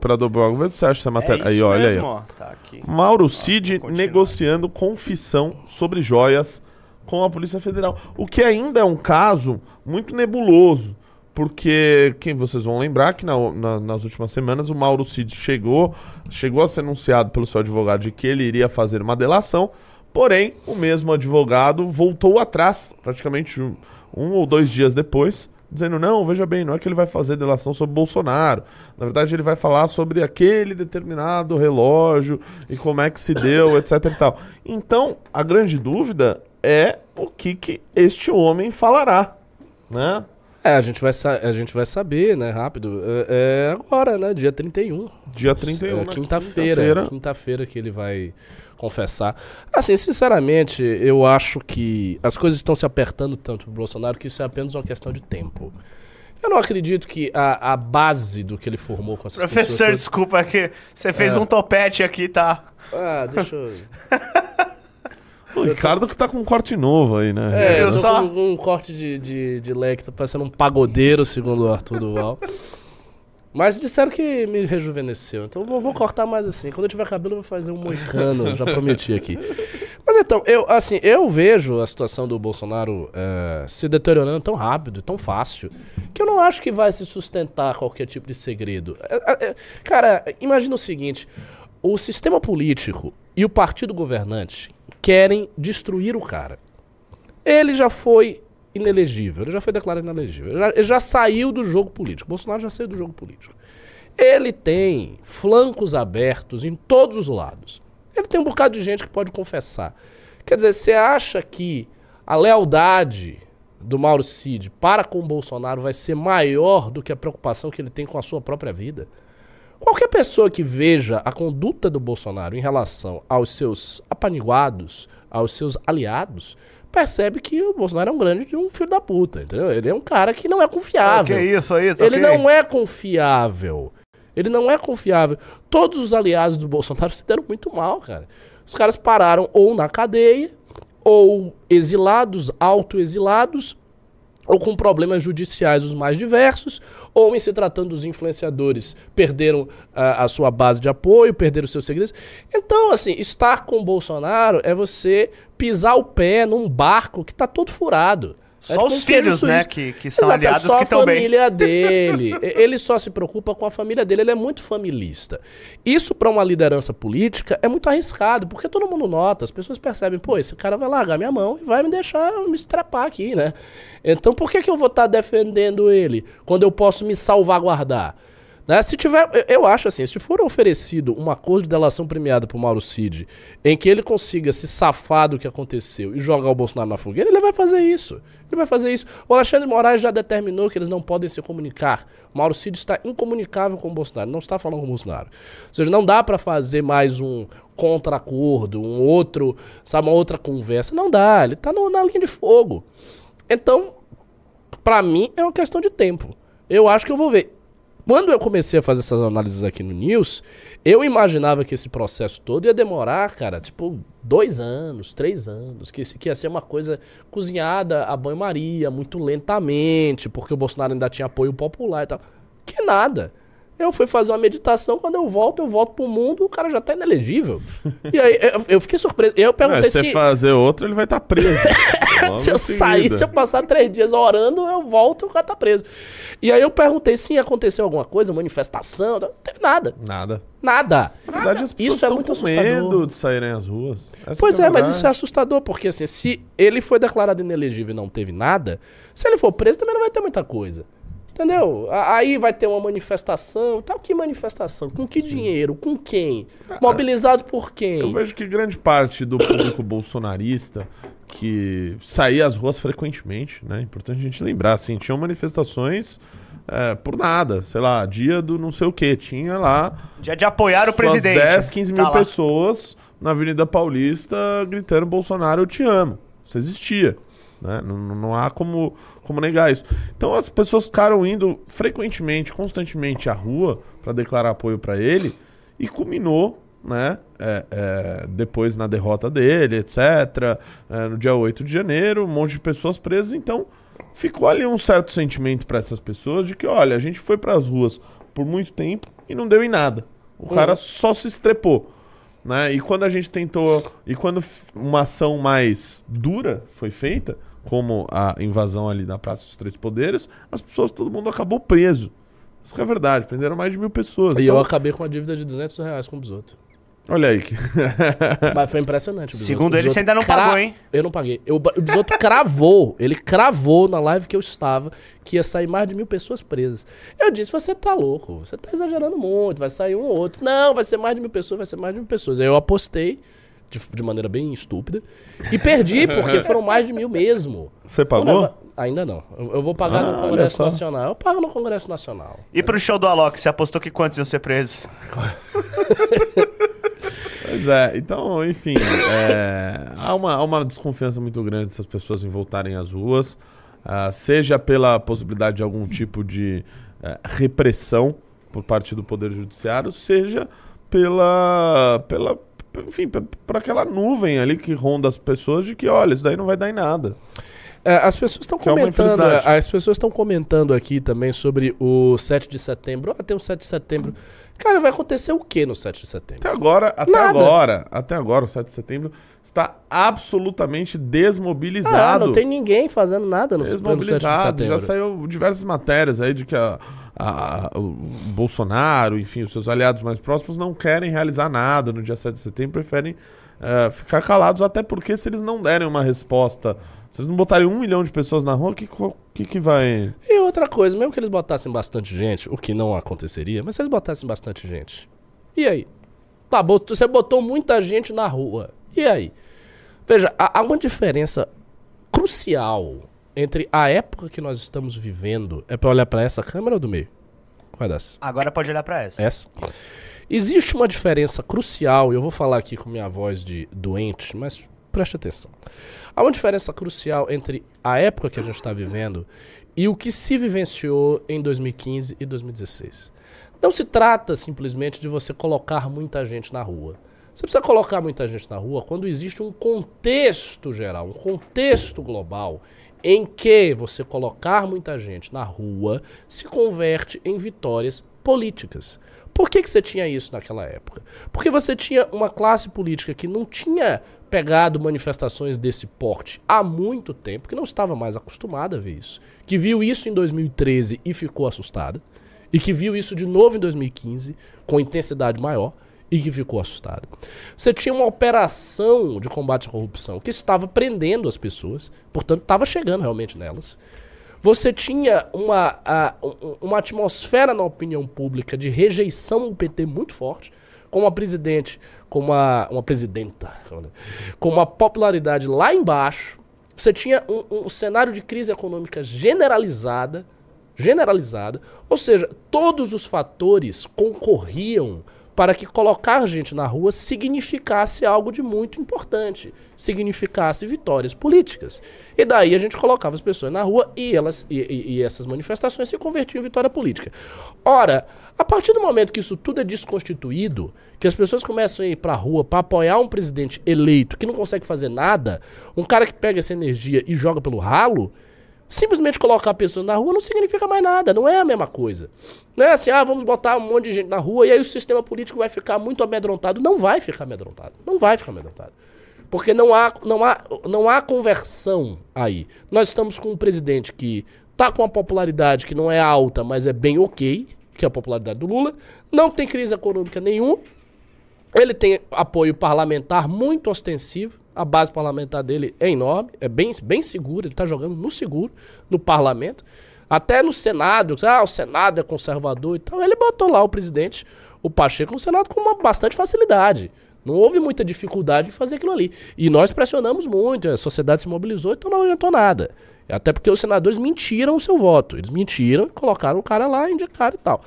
Vê se você acha essa É matéria. aí, isso olha mesmo, aí. ó. Tá. Mauro Cid negociando confissão sobre joias com a Polícia Federal. O que ainda é um caso muito nebuloso. Porque, quem vocês vão lembrar que na- na- nas últimas semanas o Mauro Cid chegou, chegou a ser anunciado pelo seu advogado de que ele iria fazer uma delação, porém o mesmo advogado voltou atrás, praticamente um, um ou dois dias depois, dizendo: não, veja bem, não é que ele vai fazer delação sobre Bolsonaro. Na verdade, ele vai falar sobre aquele determinado relógio e como é que se deu, etc e tal. Então, a grande dúvida é o que, que este homem falará, né? É, a gente vai, a gente vai saber, né, rápido. É, é agora, né, dia 31. Dia 31, É, né? quinta-feira. Quinta-feira. Quinta-feira que ele vai confessar. Assim, sinceramente, eu acho que as coisas estão se apertando tanto pro Bolsonaro que isso é apenas uma questão de tempo. Eu não acredito que a, a base do que ele formou com essas Professor, pessoas desculpa que você fez É. um topete aqui, tá? Ah, deixa eu... O Ricardo que tá com um corte novo aí, né? É, Eu eu tô só- com um corte de, de, de leque, tá parecendo um pagodeiro, segundo o Arthur Duval. Mas disseram que me rejuvenesceu, então vou, vou cortar mais assim. Quando eu tiver cabelo, eu vou fazer um moicano, já prometi aqui. Mas então, eu, assim, eu vejo a situação do Bolsonaro eh, se deteriorando tão rápido, tão fácil, que eu não acho que vai se sustentar qualquer tipo de segredo. É, é, é, cara, imagina o seguinte: o sistema político e o partido governante querem destruir o cara. Ele já foi inelegível, ele já foi declarado inelegível, ele já, ele já saiu do jogo político. Bolsonaro já saiu do jogo político. Ele tem flancos abertos em todos os lados. Ele tem um bocado de gente que pode confessar. Quer dizer, você acha que a lealdade do Mauro Cid para com o Bolsonaro vai ser maior do que a preocupação que ele tem com a sua própria vida? Qualquer pessoa que veja a conduta do Bolsonaro em relação aos seus apaniguados, aos seus aliados, percebe que o Bolsonaro é um grande um filho da puta, entendeu? Ele é um cara que não é confiável. isso aí, Ele não é confiável. Ele não é confiável. Todos os aliados do Bolsonaro se deram muito mal, cara. Os caras pararam ou na cadeia, ou exilados, autoexilados, ou com problemas judiciais os mais diversos, ou em se tratando dos influenciadores, perderam ah, a sua base de apoio, perderam seus segredos. Então, assim, estar com o Bolsonaro é você pisar o pé num barco que tá todo furado. É Só tipo os filhos, né, que, que são Exato, é aliados só que estão a bem. família dele. Ele só se preocupa com a família dele, ele é muito familista. Isso para uma liderança política é muito arriscado, porque todo mundo nota, as pessoas percebem, pô, esse cara vai largar minha mão e vai me deixar me estrepar aqui, né? Então por que, que eu vou estar defendendo ele quando eu posso me salvaguardar? Né? Se tiver, eu- acho assim, se for oferecido um de delação premiada pro Mauro Cid, em que ele consiga se safar do que aconteceu e jogar o Bolsonaro na fogueira, ele vai fazer isso. Ele vai fazer isso. O Alexandre Moraes já determinou que eles não podem se comunicar. O Mauro Cid está incomunicável com o Bolsonaro, não está falando com o Bolsonaro. Ou seja, não dá para fazer mais um contra-acordo, um outro, sabe, uma outra conversa. Não dá, ele tá no- na linha de fogo. Então, Pra mim é uma questão de tempo. Eu acho que eu vou ver. Quando eu comecei a fazer essas análises aqui no News, eu imaginava que esse processo todo ia demorar, cara, tipo, dois anos, três anos, que, que ia ser uma coisa cozinhada a banho-maria, muito lentamente, porque o Bolsonaro ainda tinha apoio popular e tal. Que nada. Eu fui fazer uma meditação, quando eu volto, eu volto pro mundo, o cara já tá inelegível. E aí eu, eu fiquei surpreso. Eu Não, perguntei se você se, fazer outro, ele vai estar preso. Logo se eu sair, se eu passar três dias orando, eu volto e o cara tá preso. E aí eu perguntei se aconteceu alguma coisa, manifestação, não teve nada. Nada. Nada. Na verdade, as pessoas Isso é muito com medo de saírem às ruas. Essa Pois a é, mas isso é assustador, porque assim, se ele foi declarado inelegível e não teve nada, se ele for preso também não vai ter muita coisa. Entendeu? Aí vai ter uma manifestação, tal, que manifestação? Com que dinheiro? Com quem? Mobilizado por Eu quem? vejo que grande parte do público bolsonarista que saía às ruas frequentemente, né? Importante a gente lembrar, assim, tinham manifestações é, por nada, sei lá, dia do não sei o que, tinha lá Dia de apoiar o presidente. 10, 15 mil Tá pessoas na Avenida Paulista gritando Bolsonaro, eu te amo. Isso existia. Né? Não- não há como, como negar isso. Então as pessoas ficaram indo frequentemente, constantemente à rua para declarar apoio para ele e culminou, né? é, é, depois na derrota dele, etc. é, no dia 8 de janeiro, um monte de pessoas presas. Então ficou ali um certo sentimento para essas pessoas de que, olha, a gente foi para as ruas por muito tempo e não deu em nada. O cara só se estrepou. Né? E quando a gente tentou. E quando uma ação mais dura foi feita, como a invasão ali na Praça dos Três Poderes, as pessoas, todo mundo acabou preso. Isso que é verdade, prenderam mais de mil pessoas. E Então, eu acabei com uma dívida de 200 reais com o Bisoto. Olha aí. que- Mas foi impressionante. Segundo ele, Bisoto você ainda não cra- pagou, hein? Eu não paguei. Eu, o Bisoto cravou, ele cravou na live que eu estava que ia sair mais de mil pessoas presas. Eu disse, você tá louco, você tá exagerando muito, vai sair um ou outro. Não, vai ser mais de mil pessoas, vai ser mais de mil pessoas. Aí eu apostei de, de maneira bem estúpida e perdi, porque foram mais de mil mesmo. Você pagou? Ainda não. Eu, eu vou pagar Ah, no Congresso. Nacional. Eu pago no Congresso Nacional. E pro show do Alok, você apostou que quantos iam ser presos? Pois é, então, enfim, é, há, uma, há uma desconfiança muito grande dessas pessoas em voltarem às ruas, ah, seja pela possibilidade de algum tipo de eh, repressão por parte do Poder Judiciário, seja pela, pela enfim, p- por aquela nuvem ali que ronda as pessoas de que, olha, isso daí não vai dar em nada. É, as pessoas estão é comentando, infelicidade. as pessoas estão comentando aqui também sobre o 7 de setembro. Ah, tem o 7 de setembro. Cara, vai acontecer o que no 7 de setembro? Até agora, até Nada. agora, até agora, o 7 de setembro está absolutamente Ah, desmobilizado. não tem ninguém fazendo nada no, pelo 7 de Desmobilizado. setembro. Já saiu diversas matérias aí de que a- a- o Bolsonaro, enfim, os seus aliados mais próximos não querem realizar nada no dia 7 de setembro, preferem eh, ficar calados, até porque se eles não derem uma resposta, se eles não botarem um milhão de pessoas na rua, o que, que, que vai. E outra coisa, mesmo que eles botassem bastante gente, o que não aconteceria, mas se eles botassem bastante gente, e aí? Tá, você botou muita gente na rua, e aí? Veja, há uma diferença crucial entre a época que nós estamos vivendo. É pra olhar pra essa câmera ou do meio? Qual é dessa? Agora pode olhar pra essa. Essa. Existe uma diferença crucial, e eu vou falar aqui com minha voz de doente, mas preste atenção. Há uma diferença crucial entre a época que a gente está vivendo e o que se vivenciou em 2015 e 2016. Não se trata simplesmente de você colocar muita gente na rua. Você precisa colocar muita gente na rua quando existe um contexto geral, um contexto global em que você colocar muita gente na rua se converte em vitórias políticas. Por que, que você tinha isso naquela época? Porque você tinha uma classe política que não tinha pegado manifestações desse porte há muito tempo, que não estava mais acostumada a ver isso, que viu isso em 2013 e ficou assustada, e que viu isso de novo em 2015 com intensidade maior e que ficou assustada. Você tinha uma operação de combate à corrupção que estava prendendo as pessoas, portanto estava chegando realmente nelas. Você tinha uma, um- uma atmosfera na opinião pública de rejeição ao PT muito forte, com uma presidente, com uma, uma presidenta, com uma popularidade lá embaixo. Você tinha um, um cenário de crise econômica generalizada, generalizada, ou seja, todos os fatores concorriam para que colocar gente na rua significasse algo de muito importante, significasse vitórias políticas. E daí a gente colocava as pessoas na rua e elas e, e- e essas manifestações se convertiam em vitória política. Ora, a partir do momento que isso tudo é desconstituído, que as pessoas começam a ir pra rua para apoiar um presidente eleito que não consegue fazer nada, um cara que pega essa energia e joga pelo ralo, Simplesmente colocar pessoas na rua não significa mais nada, não é a mesma coisa. Não é assim, ah, vamos botar um monte de gente na rua e aí o sistema político vai ficar muito amedrontado. Não vai ficar amedrontado. Não vai ficar amedrontado. Porque não há, não há, não há conversão aí. Nós estamos com um presidente que tá com uma popularidade que não é alta, mas é bem ok, que é a popularidade do Lula. Não tem crise econômica nenhuma. Ele tem apoio parlamentar muito ostensivo. A base parlamentar dele é enorme, é bem, bem segura. Ele está jogando no seguro, no parlamento. Até no Senado, ah, o Senado é conservador e tal. Ele botou lá o presidente, o Pacheco, no Senado com uma bastante facilidade. Não houve muita dificuldade em fazer aquilo ali. E nós pressionamos muito, a sociedade se mobilizou, então não adiantou nada. Até porque os senadores mentiram o seu voto. Eles mentiram, colocaram o cara lá, indicaram e tal.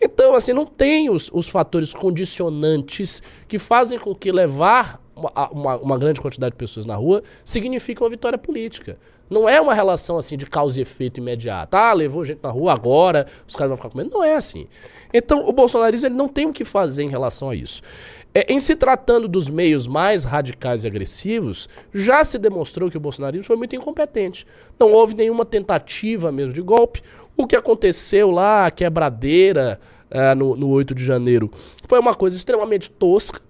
Então, assim, não tem os, os fatores condicionantes que fazem com que levar uma, uma, uma, grande quantidade de pessoas na rua signifique uma vitória política. Não é uma relação assim de causa e efeito imediato. Ah, levou gente na rua agora, os caras vão ficar comendo. Não é assim. Então, o bolsonarismo ele não tem o que fazer em relação a isso. É, em se tratando dos meios mais radicais e agressivos, já se demonstrou que o bolsonarismo foi muito incompetente. Não houve nenhuma tentativa mesmo de golpe. O que aconteceu lá, a quebradeira uh, no, no 8 de janeiro, foi uma coisa extremamente tosca,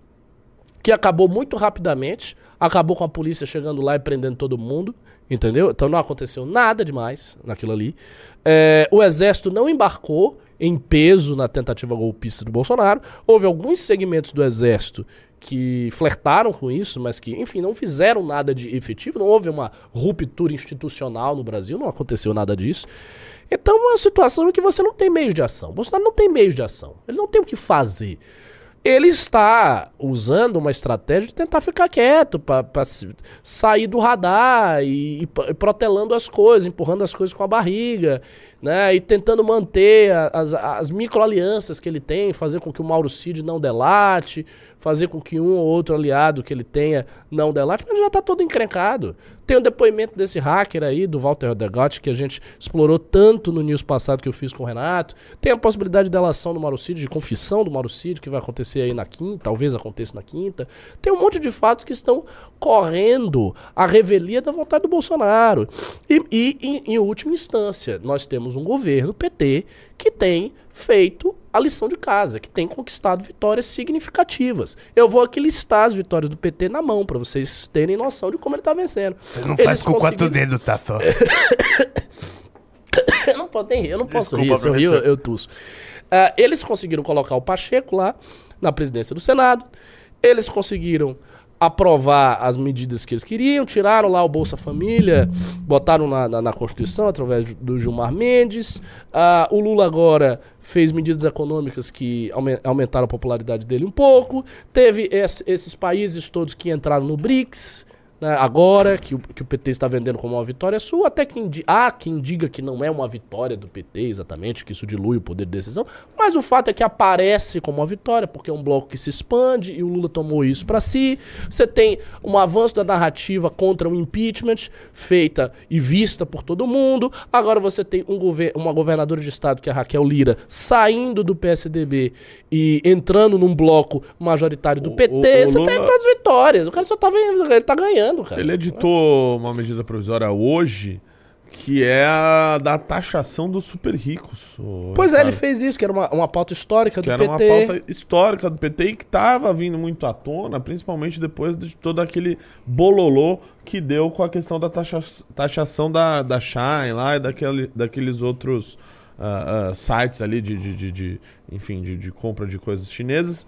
que acabou muito rapidamente, acabou com a polícia chegando lá e prendendo todo mundo, entendeu? Então não aconteceu nada demais naquilo ali. É, o exército não embarcou em peso na tentativa golpista do Bolsonaro. Houve alguns segmentos do exército que flertaram com isso, mas que, enfim, não fizeram nada de efetivo. Não houve uma ruptura institucional no Brasil, não aconteceu nada disso. Então é uma situação em que você não tem meios de ação. Bolsonaro não tem meios de ação. Ele não tem o que fazer. Ele está usando uma estratégia de tentar ficar quieto, para sair do radar e, e, protelando as coisas, empurrando as coisas com a barriga, né? E tentando manter as, as microalianças que ele tem, fazer com que o Mauro Cid não delate, fazer com que um ou outro aliado que ele tenha não delate, mas já está todo encrencado. Tem o um depoimento desse hacker aí, do Walter Degotti, que a gente explorou tanto no news passado que eu fiz com o Renato. Tem a possibilidade de delação do Marucídio, de confissão do Marucídio, que vai acontecer aí na quinta, talvez aconteça na quinta. Tem um monte de fatos que estão correndo a revelia da vontade do Bolsonaro. E, e em, em última instância, nós temos um governo PT que tem feito a lição de casa, que tem conquistado vitórias significativas. Eu vou aqui listar as vitórias do PT na mão, para vocês terem noção de como ele está vencendo. Você não Eles faz com quatro dedos, tá só. eu não posso eu não posso Desculpa, rir. Se eu eu, eu tuço. Uh, eles conseguiram colocar o Pacheco lá na presidência do Senado. Eles conseguiram aprovar as medidas que eles queriam, tiraram lá o Bolsa Família, botaram na, na, na Constituição através do Gilmar Mendes. Uh, o Lula agora fez medidas econômicas que aumentaram a popularidade dele um pouco. Teve esse, esses países todos que entraram no BRICS agora, que o, que o PT está vendendo como uma vitória sua, até quem há quem diga que não é uma vitória do PT exatamente, que isso dilui o poder de decisão, mas o fato é que aparece como uma vitória, porque é um bloco que se expande e o Lula tomou isso para si. Você tem um avanço da narrativa contra o impeachment, feita e vista por todo mundo. Agora você tem um gover uma governadora de estado, que é a Raquel Lira, saindo do PSDB e entrando num bloco majoritário do PT. O, o, você Lula... tem todas as vitórias. O cara só tá, vendo, ele tá ganhando ganhando, cara. Ele editou uma medida provisória hoje que é a da taxação dos super ricos. Pois é, ele fez isso, que era uma, uma pauta histórica que do PT. era uma pauta histórica do PT e que estava vindo muito à tona, principalmente depois de todo aquele bololô que deu com a questão da taxa, taxação da, da Shine lá e daquele, daqueles outros uh, uh, sites ali de, de, de, de enfim, de, de compra de coisas chinesas.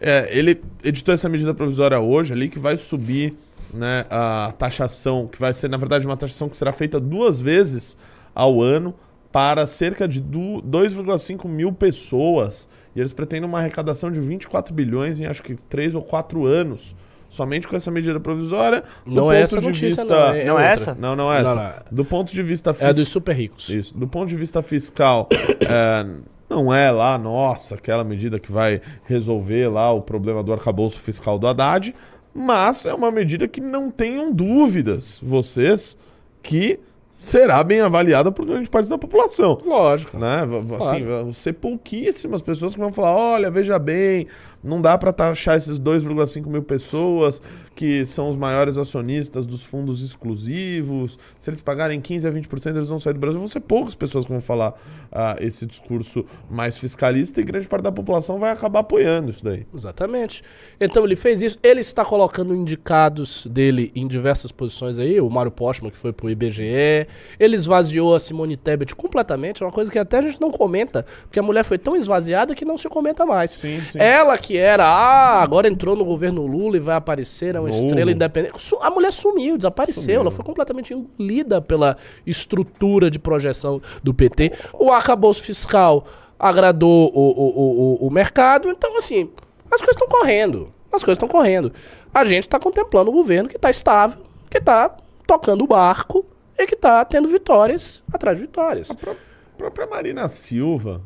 É, ele editou essa medida provisória hoje ali que vai subir né, a taxação, que vai ser, na verdade, uma taxação que será feita duas vezes ao ano para cerca de 2,5 mil pessoas. E eles pretendem uma arrecadação de 24 bilhões em acho que 3 ou 4 anos. Somente com essa medida provisória. não é essa de notícia, vista... não. É, não é essa? Não, não é essa. Não, não. Do ponto de vista fiscal. É dos super ricos. Isso. Do ponto de vista fiscal, é, não é lá, nossa, aquela medida que vai resolver lá o problema do arcabouço fiscal do Haddad. Mas é uma medida que não tenham dúvidas, vocês, que será bem avaliada por grande parte da população. Lógico. Né? Assim, Claro. vão ser pouquíssimas pessoas que vão falar: olha, veja bem, não dá para taxar esses 2,5 mil pessoas que são os maiores acionistas dos fundos exclusivos. Se eles pagarem 15 a 20%, eles vão sair do Brasil. Vão ser poucas pessoas que vão falar ah, esse discurso mais fiscalista e grande parte da população vai acabar apoiando isso daí. Exatamente. Então ele fez isso. Ele está colocando indicados dele em diversas posições aí. O Mário Postman, que foi pro IBGE. Ele esvaziou a Simone Tebet completamente. É uma coisa que até a gente não comenta, porque a mulher foi tão esvaziada que não se comenta mais. Sim, sim. Ela que era, ah, agora entrou no governo Lula e vai aparecer, é uma estrela independente. A mulher sumiu, desapareceu. Ela foi completamente engolida pela estrutura de projeção do PT. O arcabouço fiscal agradou o, o, o, o- o mercado. Então, assim, as coisas estão correndo. As coisas estão correndo. A gente está contemplando um governo que está estável, que está tocando o barco e que está tendo vitórias atrás de vitórias. A pró- própria Marina Silva.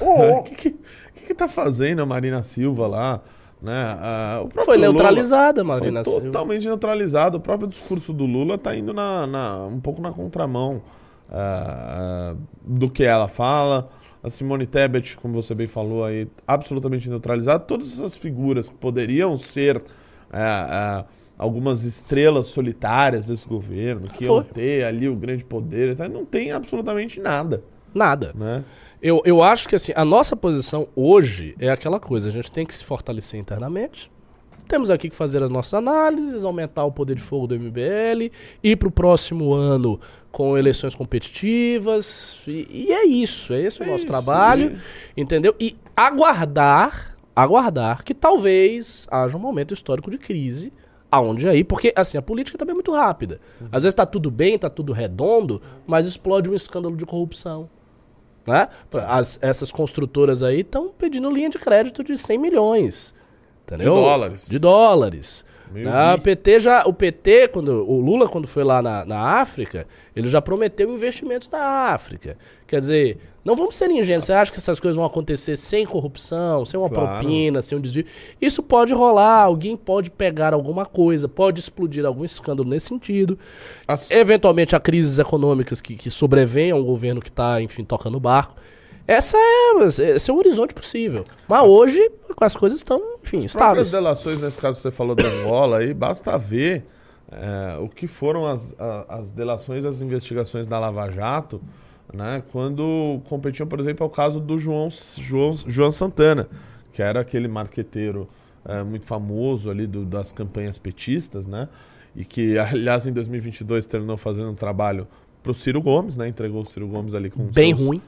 Oh. O que, que, que que tá fazendo a Marina Silva lá? Né? Foi Lula neutralizada, foi Marina Silva. totalmente neutralizado. O próprio discurso do Lula tá indo na, na- um pouco na contramão ah, ah, do que ela fala. A Simone Tebet, como você bem falou aí, absolutamente neutralizada. Todas essas figuras que poderiam ser ah, algumas estrelas solitárias desse governo, que iam Foi. ter ali o grande poder, não tem absolutamente nada, Nada. né? Eu, eu acho que assim, a nossa posição hoje é aquela coisa, a gente tem que se fortalecer internamente. Temos aqui que fazer as nossas análises, aumentar o poder de fogo do MBL, ir para o próximo ano com eleições competitivas. E, e é isso, é esse o É nosso isso, trabalho, entendeu? E aguardar, aguardar que talvez haja um momento histórico de crise, aonde aí, porque assim, a política também é muito rápida. Às vezes tá tudo bem, tá tudo redondo, mas explode um escândalo de corrupção. Né? As- essas construtoras aí estão pedindo linha de crédito de 100 milhões. Entendeu? De dólares. De dólares. Né? O. PT já, o PT, quando, o Lula, quando foi lá na, na África, ele já prometeu investimentos na África. Quer dizer, não vamos ser ingênuos. Você acha que essas coisas vão acontecer sem corrupção, sem uma Claro. propina, sem um desvio? Isso pode rolar, alguém pode pegar alguma coisa, pode explodir algum escândalo nesse sentido. As- Eventualmente, há crises econômicas que, que sobrevêm a um governo que está, enfim, tocando o barco. Essa é, esse é o horizonte possível. Mas hoje, as coisas estão, enfim, As estáveis. delações, nesse caso que você falou da Angola, aí basta ver é, o que foram as, a- as delações, as investigações da Lava Jato, né, quando competiam, por exemplo, ao caso do João, João, João Santana, que era aquele marqueteiro é, muito famoso ali do- das campanhas petistas, né, e que, aliás, em 2022 terminou fazendo um trabalho pro Ciro Gomes, né, entregou o Ciro Gomes ali com Bem seus ruim.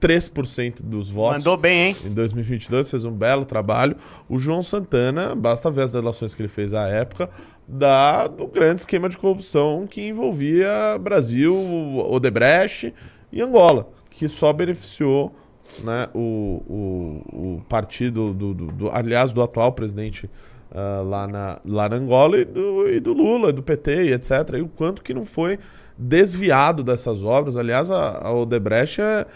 3% dos votos. Mandou bem, hein? Em 2022 fez um belo trabalho. O João Santana, basta ver as delações que ele fez à época, da, do grande esquema de corrupção que envolvia Brasil, Odebrecht e Angola, que só beneficiou né, o, o, o partido, do, do- do- aliás, do atual presidente ah, lá, na, lá na Angola e do, e do Lula, do PT e etc. E o quanto que não foi desviado dessas obras. Aliás, a, a Odebrecht é,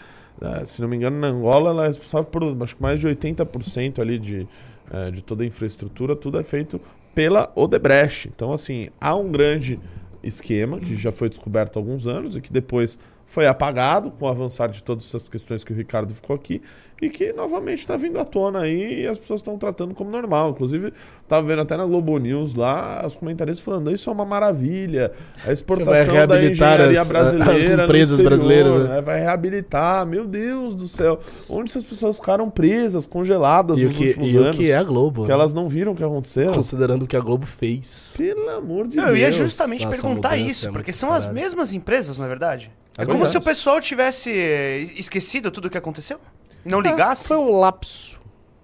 é, se não me engano, na Angola ela é responsável por acho mais de 80% ali de, é, de toda a infraestrutura, tudo é feito pela Odebrecht. Então, assim, há um grande esquema que já foi descoberto há alguns anos e que depois foi apagado com o avançar de todas essas questões que o Ricardo ficou aqui e que novamente está vindo à tona aí e as pessoas estão tratando como normal. Inclusive, estava vendo até na Globo News lá os comentaristas falando isso é uma maravilha, a exportação da reabilitar engenharia as- brasileira as empresas exterior, brasileiras, né? né? vai reabilitar, meu Deus do céu, onde essas pessoas ficaram presas, congeladas E o nos que, últimos e o anos, que é a Globo? que né? elas não viram o que aconteceu. Considerando o que a Globo fez. Pelo amor de Não, eu Deus. ia justamente Nossa, perguntar mudança isso, é porque são as caralho. mesmas empresas, não é verdade? É, É como verdade. se o pessoal tivesse eh, esquecido tudo o que aconteceu? Não Ah, ligasse? Foi um lapso.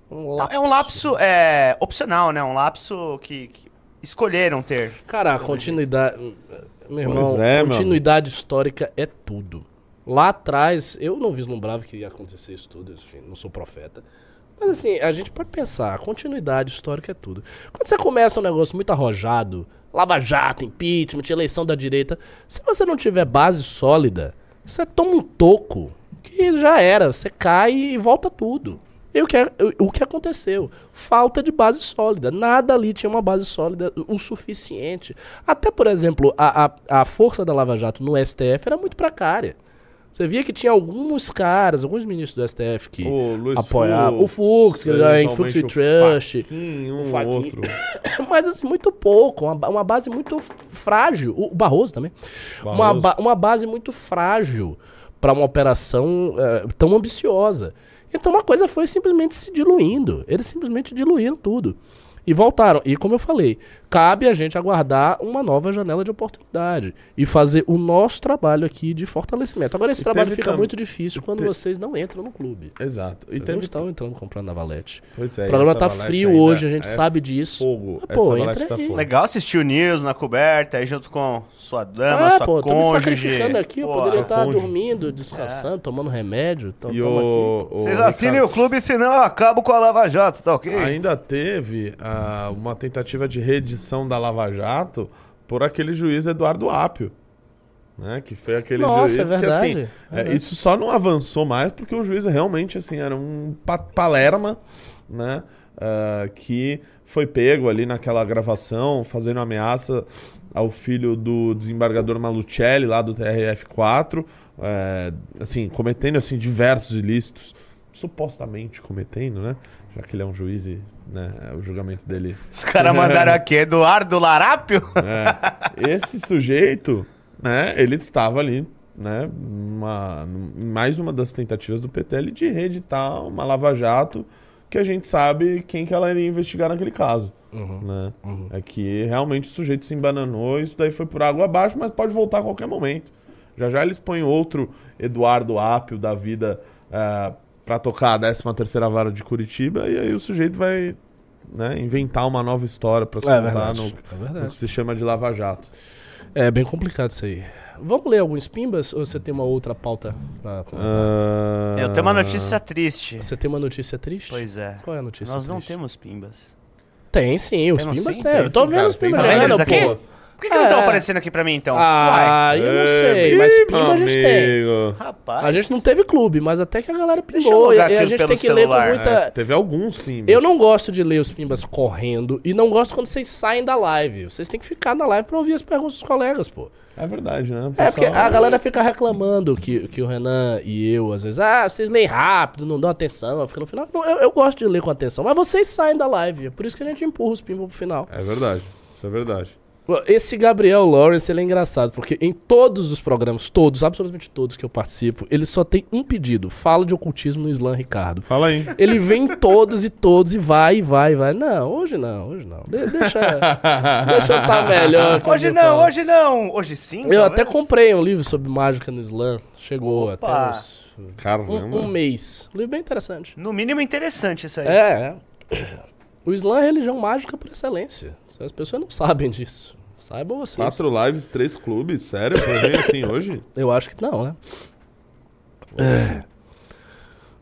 Um É um lapso é, opcional, né? Um lapso que, que escolheram ter. Cara, a continuidade. Meu irmão, é, meu continuidade histórica é tudo. Lá atrás, eu não vislumbrava que ia acontecer isso tudo, enfim, não sou profeta. Mas assim, a gente pode pensar, a continuidade histórica é tudo. Quando você começa um negócio muito arrojado, Lava Jato, impeachment, eleição da direita, se você não tiver base sólida, você toma um toco que já era, você cai e volta tudo. E o que, é- o que aconteceu? Falta de base sólida. Nada ali tinha uma base sólida o suficiente. Até, por exemplo, a, a, a força da Lava Jato no STF era muito precária. Você via que tinha alguns caras, alguns ministros do STF que O apoiavam. O Fux, que era em Fux e Trust. o Faquin, um outro. Mas assim, muito pouco. Uma, uma base muito frágil. O Barroso também. Uma, Barroso. ba- uma base muito frágil para uma operação eh, tão ambiciosa. Então uma coisa foi simplesmente se diluindo. Eles simplesmente diluíram tudo. E voltaram. E como eu falei, cabe a gente aguardar uma nova janela de oportunidade e fazer o nosso trabalho aqui de fortalecimento. Agora, esse E trabalho teve fica tam- muito difícil quando te- vocês não entram no clube. Exato. E Vocês não teve estão entrando comprando na Valete. Pois é, o programa tá frio ainda hoje, a gente é sabe disso. Fogo. Ah, pô, entra tá aí. fogo. Legal assistir o News na coberta, aí junto com sua dama, Ah, sua pô, tô me cônjuge. sacrificando aqui, eu Pô, poderia sua estar cônjuge. dormindo, descansando, tomando remédio. Então, E aqui. o, o Vocês assinem Ricardo, o clube, senão eu acabo com a Lava Jato, tá ok? Ainda teve ah, uma tentativa de da Lava Jato por aquele juiz Eduardo Apio. Né, que foi aquele Nossa, juiz é verdade. que assim, É é, isso só não avançou mais porque o juiz realmente assim era um pa- palerma, né, ah, que foi pego ali naquela gravação fazendo ameaça ao filho do desembargador Malucelli lá do TRF4, é, assim cometendo assim diversos ilícitos, supostamente cometendo, né, já que ele é um juiz e né, o julgamento dele Os caras mandaram aqui, Eduardo Larápio? é, esse sujeito, né, ele estava ali, né, numa, em mais uma das tentativas do PTL de reeditar uma lava-jato que a gente sabe quem que ela iria investigar naquele caso. né? É que realmente o sujeito se embananou isso daí foi por água abaixo, mas pode voltar a qualquer momento. Já já eles põem outro Eduardo Apio da vida é, para tocar a 13ª vara de Curitiba e aí o sujeito vai né, inventar uma nova história para se É contar no, É no que se chama de Lava Jato. É bem complicado isso aí. Vamos ler alguns pimbas ou você tem uma outra pauta pra comentar? Ah, Eu tenho uma notícia triste. Você tem uma notícia triste? Pois é. Qual é a notícia Nós não triste? temos pimbas. Tem sim, os Temos pimbas sim? tem. Tem Eu tô vendo cara, os tem pimbas vários chegando, aqui? Que, que não estão É. aparecendo aqui pra mim, então? Uai, Ah, eu não Ei, sei, mas pimba a gente tem. rapaz. A gente não teve clube, mas até que a galera Deixa eu pingou. E, a gente tem que ler com celular. muita. É, teve alguns pimbas. Eu não gosto de ler os pimbas correndo e não gosto quando vocês saem da live. Vocês têm que ficar na live pra ouvir as perguntas dos colegas, pô. É verdade, né? O É, porque pessoal- a galera fica reclamando que, que o Renan e eu, às vezes, ah, vocês leem rápido, não dão atenção, fica no final. Não, eu, eu gosto de ler com atenção, mas vocês saem da live. É por isso que a gente empurra os pimbas pro final. É verdade, isso é verdade. Esse Gabriel Lawrence, ele é engraçado, porque em todos os programas, todos, absolutamente todos que eu participo, ele só tem um pedido: fala de ocultismo no Islã Ricardo. Fala aí. Ele vem em todos e todos e vai, e vai, e vai. Não, hoje não, hoje não. De- deixa, deixa eu estar melhor. que Hoje não, hoje não. Hoje sim, Eu até comprei um livro sobre mágica no Islã. Chegou Opa. até uns, Caramba. um, um mês. Um livro bem interessante. No mínimo interessante isso aí. É, é. O Islã é religião mágica por excelência. As pessoas não sabem disso. Saibam vocês. Quatro lives, três clubes, sério? Foi bem assim hoje? Eu acho que não, né?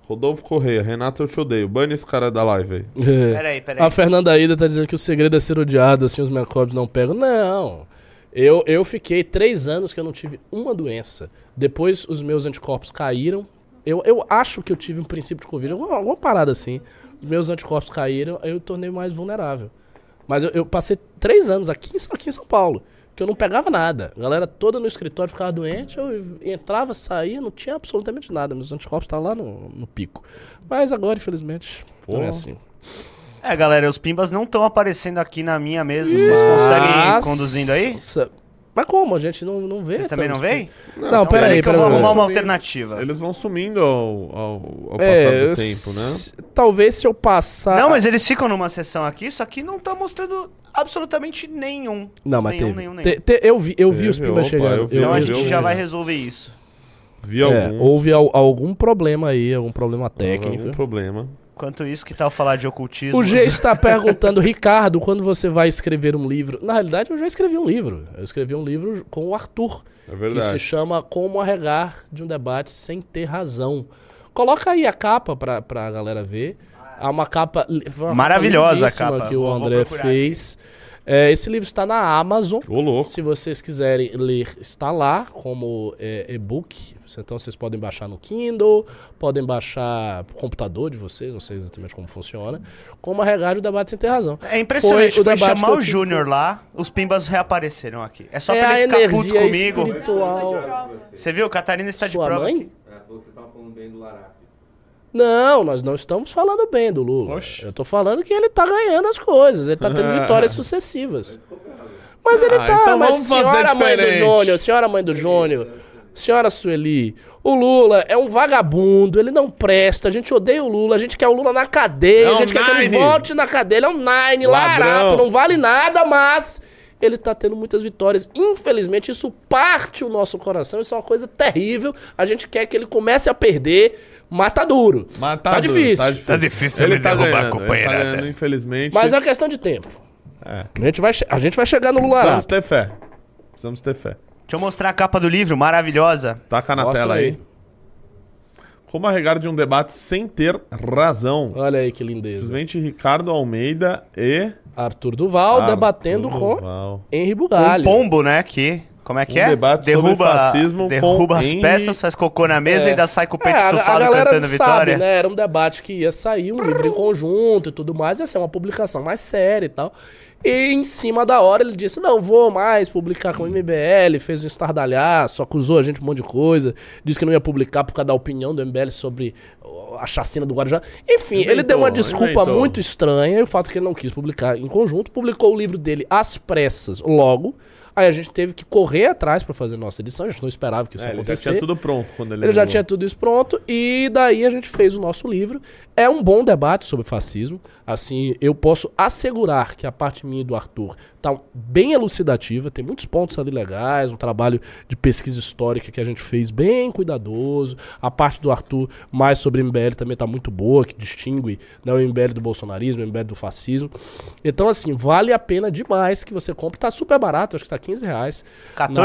Rodolfo Correia, Renato, eu te odeio. Bane esse cara da live aí. É. Peraí, peraí. A Fernanda Ida tá dizendo que o segredo é ser odiado, assim os micróbios não pegam. Não. Eu, eu fiquei três anos que eu não tive uma doença. Depois os meus anticorpos caíram. Eu, eu acho que eu tive um princípio de Covid, alguma, alguma parada assim. Meus anticorpos caíram, aí eu tornei mais vulnerável. Mas eu, eu passei três anos aqui, em São- aqui em São Paulo, que eu não pegava nada. A galera toda no escritório ficava doente, eu entrava, saía, não tinha absolutamente nada. Meus anticorpos estavam lá no, no pico. Mas agora, infelizmente, não Pô. é assim. É, galera, os pimbas não estão aparecendo aqui na minha mesa. Vocês conseguem ir Nossa. conduzindo aí? Mas como? A gente não, não vê. Vocês também não veem? Não, Então, pera aí, que eu pera vou arrumar uma alternativa. Eles vão sumindo ao, ao, ao passar É, do tempo, né? Talvez se eu passar. Não, mas eles ficam numa sessão aqui, só que não tá mostrando absolutamente nenhum. Não, mas nenhum, teve. nenhum, nenhum. Te- te- eu vi, eu vi os Teve, opa, chegando. eu vi, Então eu a vi vi, gente já vi. vai resolver isso. Vi É, algum. houve al- algum problema aí, algum problema técnico. Algum problema. Enquanto isso, que tal falar de ocultismo? O G está perguntando, Ricardo, quando você vai escrever um livro? Na realidade, eu já escrevi um livro. Eu escrevi um livro com o Arthur, É que se chama Como Arregar de um Debate Sem Ter Razão. Coloca aí a capa pra, pra galera ver. Há uma capa uma capa Maravilhosa a lindíssima capa. que o André fez. É, esse livro está na Amazon. Ô, louco. Se vocês quiserem ler, está lá como é, e-book. Então vocês podem baixar no Kindle, podem baixar pro computador de vocês, não sei exatamente como funciona. Como arregar o debate sem ter razão. É impressionante, Foi foi, o debate chamar o Júnior lá, os pimbas reapareceram aqui. É só é pra ele ficar puto comigo. espiritual. Você viu? Catarina está de Sua prova. mãe? aqui. É, falou que vocês estavam falando bem do Larap. Não, nós não estamos falando bem do Lula. Oxe. Eu tô falando que ele tá ganhando as coisas, ele tá tendo vitórias sucessivas. Mas ele Ah, tá, então mas senhora mãe do. Júnior, senhora mãe do Júnior, senhora Sueli, o Lula é um vagabundo, ele não presta, a gente odeia o Lula, a gente quer o Lula na cadeia, É a um gente quer que ele nine. volte na cadeia, ele é um nine, Ladrão. larapo, não vale nada, mas ele tá tendo muitas vitórias. Infelizmente, isso parte o nosso coração, isso é uma coisa terrível, a gente quer que ele comece a perder, mata duro. Mas Tá duro, difícil. Tá difícil Ele me tá derrubar, ganhando, ele tá companheirada. ganhando, infelizmente. Mas é uma questão de tempo. É. A gente vai, a gente vai chegar no Lula Precisamos ter fé. Precisamos ter fé. Deixa eu mostrar a capa do livro, maravilhosa. Taca na Mostra tela aí. aí. Como arregar de um debate sem ter razão. Olha aí que lindeza. Simplesmente Ricardo Almeida e. Arthur Duval Arthur debatendo com Duval. Henri Um Bugalho. pombo, né? Que. Como é que Um é? debate sobre fascismo derruba com as Henry- peças, faz cocô na mesa É. e ainda sai com o peito É, a- a, estufado galera cantando sabe, vitória. né? Era um debate que ia sair, um livro em conjunto e tudo mais, ia ser uma publicação mais séria e tal. E em cima da hora ele disse: Não, vou mais publicar com o MBL, fez um estardalhaço, acusou a gente de um monte de coisa, disse que não ia publicar por causa da opinião do MBL sobre a chacina do Guarujá. Enfim, ele Inventou, deu uma desculpa inventou. muito estranha e o fato que ele não quis publicar em conjunto, publicou o livro dele às pressas logo. Aí a gente teve que correr atrás pra fazer nossa edição, a gente não esperava que isso É, ele já acontecesse. tinha tudo pronto quando ele Ele já tinha tudo isso pronto e daí a gente fez o nosso livro. É um bom debate sobre fascismo. Assim, eu posso assegurar que a parte minha e do Arthur tá bem elucidativa, tem muitos pontos ali legais, um trabalho de pesquisa histórica que a gente fez bem cuidadoso. A parte do Arthur mais sobre MBL também tá muito boa, que distingue né, o MBL do bolsonarismo, o MBL do fascismo. Então, assim, vale a pena demais que você compre. Tá super barato, acho que tá 15 reais. R$14,90.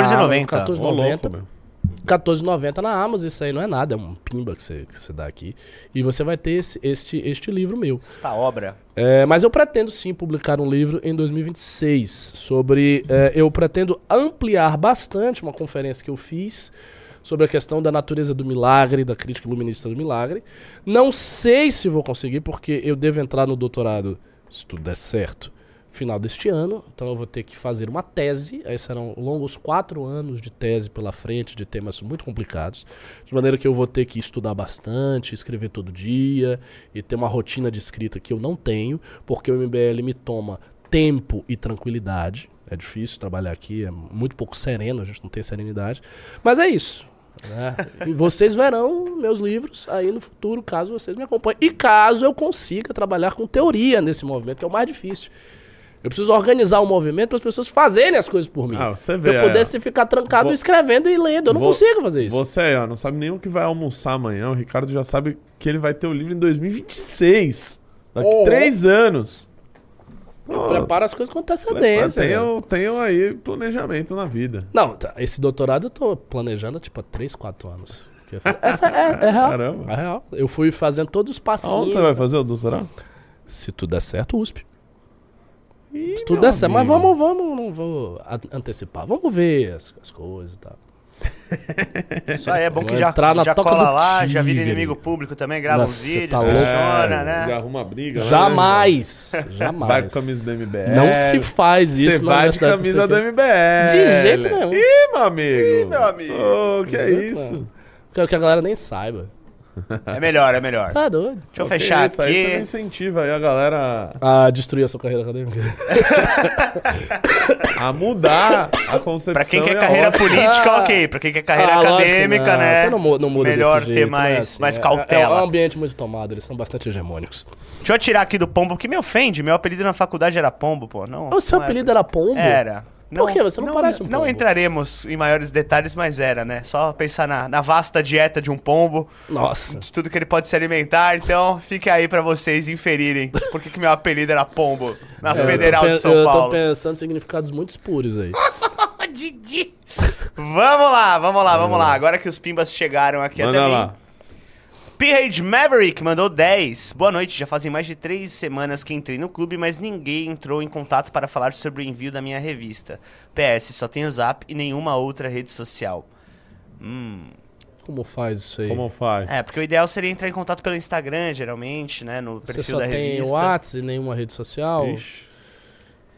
Na- Ô, louco, 14,90. Meu. 14,90 na Amazon, isso aí não é nada, é um pimba que você, que você dá aqui. E você vai ter esse, este, este livro meu. Esta obra. É, mas eu pretendo sim publicar um livro em 2026 sobre. é, eu pretendo ampliar bastante uma conferência que eu fiz sobre a questão da natureza do milagre, da crítica iluminista do milagre. Não sei se vou conseguir, porque eu devo entrar no doutorado, se tudo der certo, final deste ano. Então eu vou ter que fazer uma tese. Aí serão longos quatro anos de tese pela frente, de temas muito complicados. De maneira que eu vou ter que estudar bastante, escrever todo dia e ter uma rotina de escrita que eu não tenho, porque o MBL me toma tempo e tranquilidade. É difícil trabalhar aqui, é muito pouco sereno, a gente não tem serenidade. Mas é isso. né? E vocês verão meus livros aí no futuro, caso vocês me acompanhem. E caso eu consiga trabalhar com teoria nesse movimento, que é o mais difícil. Eu preciso organizar o movimento para as pessoas fazerem as coisas por mim. Ah, você Pra vê. eu é, pudesse ficar trancado Vou- escrevendo e lendo. Eu não Vou- consigo fazer isso. Você aí, ó, não sabe nem o que vai almoçar amanhã. O Ricardo já sabe que ele vai ter o livro em 2026. Daqui Oh. três anos. Eu preparo as coisas com antecedência. Tenho, tenho aí planejamento na vida. Não, tá, esse doutorado eu tô planejando tipo há 3, 4 anos. Eu. Essa é, é real. Caramba. É real. Eu fui fazendo todos os passinhos. Aonde você vai fazer o doutorado? Se tudo der certo, USP. Ih, Se tudo der certo. Mas vamos, vamos, não vou antecipar. Vamos ver as, as coisas e tal. Isso aí é bom que já, entrar na já toca cola do lá, já vira tigre. inimigo público também, grava Nossa, uns você vídeos, tá funciona, Já né? arruma briga. né? Jamais. Vai Jamais. com a camisa do MBL. Não se faz isso Você na vai de universidade. camisa do MBL. De jeito nenhum. Ih, meu amigo. Ih, meu amigo. Ô, que é isso? Quero que a galera nem saiba. É melhor, é melhor. Tá doido. Deixa eu fechar isso aqui. incentiva aí a galera A destruir a sua carreira acadêmica. a mudar a concepção. Pra quem quer carreira ótica. política, ok. Pra quem quer carreira Ah, que acadêmica, não. né? Você não, não muda Melhor desse ter jeito, né? mais, Assim, mais é- cautela. É, um ambiente muito tomado, eles são bastante hegemônicos. Deixa eu tirar aqui do pombo, porque me ofende. Meu apelido na faculdade era pombo, pô. Não, O seu não é- apelido era Pombo? Era. Por quê? Você não parece um Não pombo. entraremos em maiores detalhes, mas era, né? Só pensar na, na vasta dieta de um pombo, Nossa. de tudo que ele pode se alimentar. Então, fique aí pra vocês inferirem por que, que meu apelido era pombo na Federal eu de São pe- eu tô Paulo. pensando em significados muito espuros aí. Vamos lá, vamos lá, vamos lá. Agora que os pimbas chegaram aqui Manda até lá. mim. P-Rage Maverick mandou 10. Boa noite, já fazem mais de três semanas que entrei no clube, mas ninguém entrou em contato para falar sobre o envio da minha revista. PS, só tenho o Zap e nenhuma outra rede social. Hum. Como faz isso aí? Como faz? É, porque o ideal seria entrar em contato pelo Instagram, geralmente, né? No Você perfil só da tem revista. WhatsApp e nenhuma rede social? Ixi.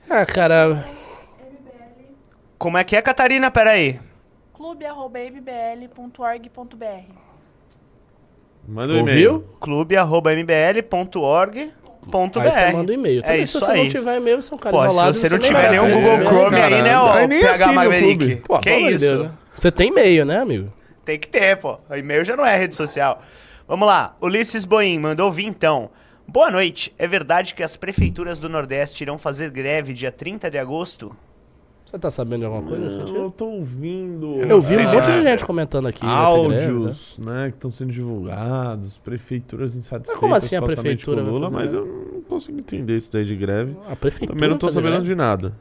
Ah, cara, Como é que é, Catarina? Peraí. clube.mbl.org.br Manda um e-mail. clube.mbl.org.br Aí você manda um e-mail. É isso se você aí. não tiver e-mail, você é um cara Pô, se isolado. você não tiver nenhum Google. Chrome cara. aí, né, ó, PH Maverick. Pô, que isso? Deus, né? Você tem e-mail, né, amigo? Tem que ter, pô. O e-mail já não é rede social. Vamos lá. Ulisses Boim mandou vintão. Boa noite. É verdade que as prefeituras do Nordeste irão fazer greve dia 30 de agosto? Você tá sabendo de alguma coisa nesse Eu tô ouvindo. Eu vi um é, monte de gente comentando aqui. tá? áudios, né, que estão sendo divulgados, prefeituras insatisfeitas Mas como assim a prefeitura com Lula, mas eu não consigo entender isso daí de greve. A prefeitura. Também não tô sabendo greve? de nada.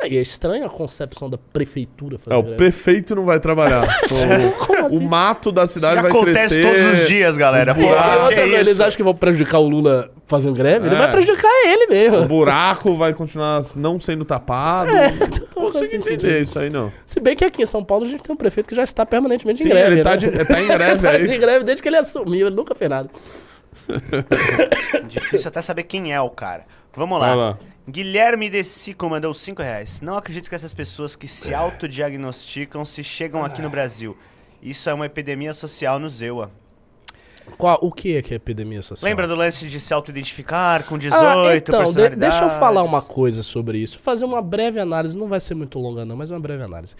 É, E é estranha a concepção da prefeitura fazer É, o greve. prefeito não vai trabalhar. O, Como o assim? mato da Isso cidade já vai acontece crescer. todos os dias, galera. Pô, coisa, eles isso? acham que vão prejudicar o Lula fazendo greve? Ele É. vai prejudicar ele O mesmo. buraco vai continuar não sendo tapado. É, não não consigo faz entender sentido. isso aí, não. Se bem que aqui em São Paulo a gente tem um prefeito que já está permanentemente Sim, em greve. ele tá, né? de- tá em greve Tá aí. em greve desde que ele assumiu, ele nunca fez nada. Difícil até saber quem é o cara. Vamos lá. Lá. Guilherme de Sico mandou 5 reais. Não acredito que essas pessoas que se autodiagnosticam se chegam aqui no Brasil. Isso é uma epidemia social no Zewa. Qual, o que é que é epidemia social? Lembra do lance de se auto-identificar com 18 Ah, então, de- deixa eu falar uma coisa sobre isso. Fazer uma breve análise, não vai ser muito longa não, mas uma breve análise.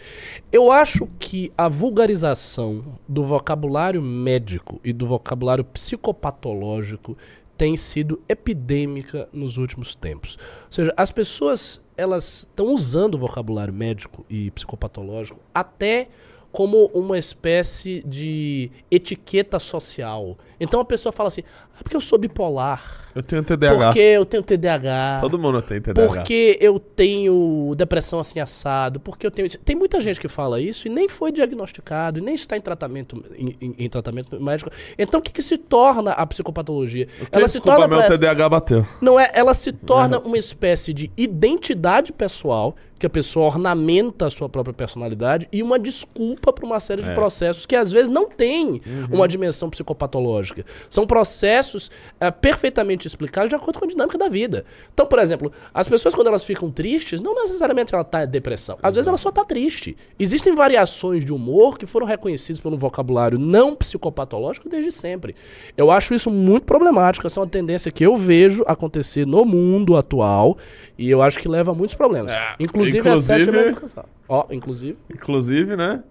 Eu acho que a vulgarização do vocabulário médico e do vocabulário psicopatológico tem sido epidêmica nos últimos tempos. Ou seja, as pessoas elas estão usando o vocabulário médico e psicopatológico até como uma espécie de etiqueta social. Então a pessoa fala assim: ah, porque eu sou bipolar, Eu tenho TDAH. porque eu tenho TDAH, Todo mundo tem TDAH. porque eu tenho depressão assim assado, porque eu tenho. Tem muita gente que fala isso e nem foi diagnosticado, e nem está em tratamento, em, em- em tratamento médico. Então o que, que se torna a psicopatologia? Ela se Desculpa, torna meu essa- TDAH bateu. não é, ela se torna uma espécie de identidade pessoal que a pessoa ornamenta a sua própria personalidade e uma desculpa para uma série de É. processos que às vezes não tem uma dimensão psicopatológica. São processos eh, perfeitamente explicados de acordo com a dinâmica da vida. Então, por exemplo, as pessoas quando elas ficam tristes, não necessariamente ela está em depressão. Às vezes ela só está triste. Existem variações de humor que foram reconhecidas pelo vocabulário não psicopatológico desde sempre. Eu acho isso muito problemático. Essa é uma tendência que eu vejo acontecer no mundo atual e eu acho que leva a muitos problemas. inclusive, excesso de inclusive- medicação. Ó, inclusive. Inclusive, né?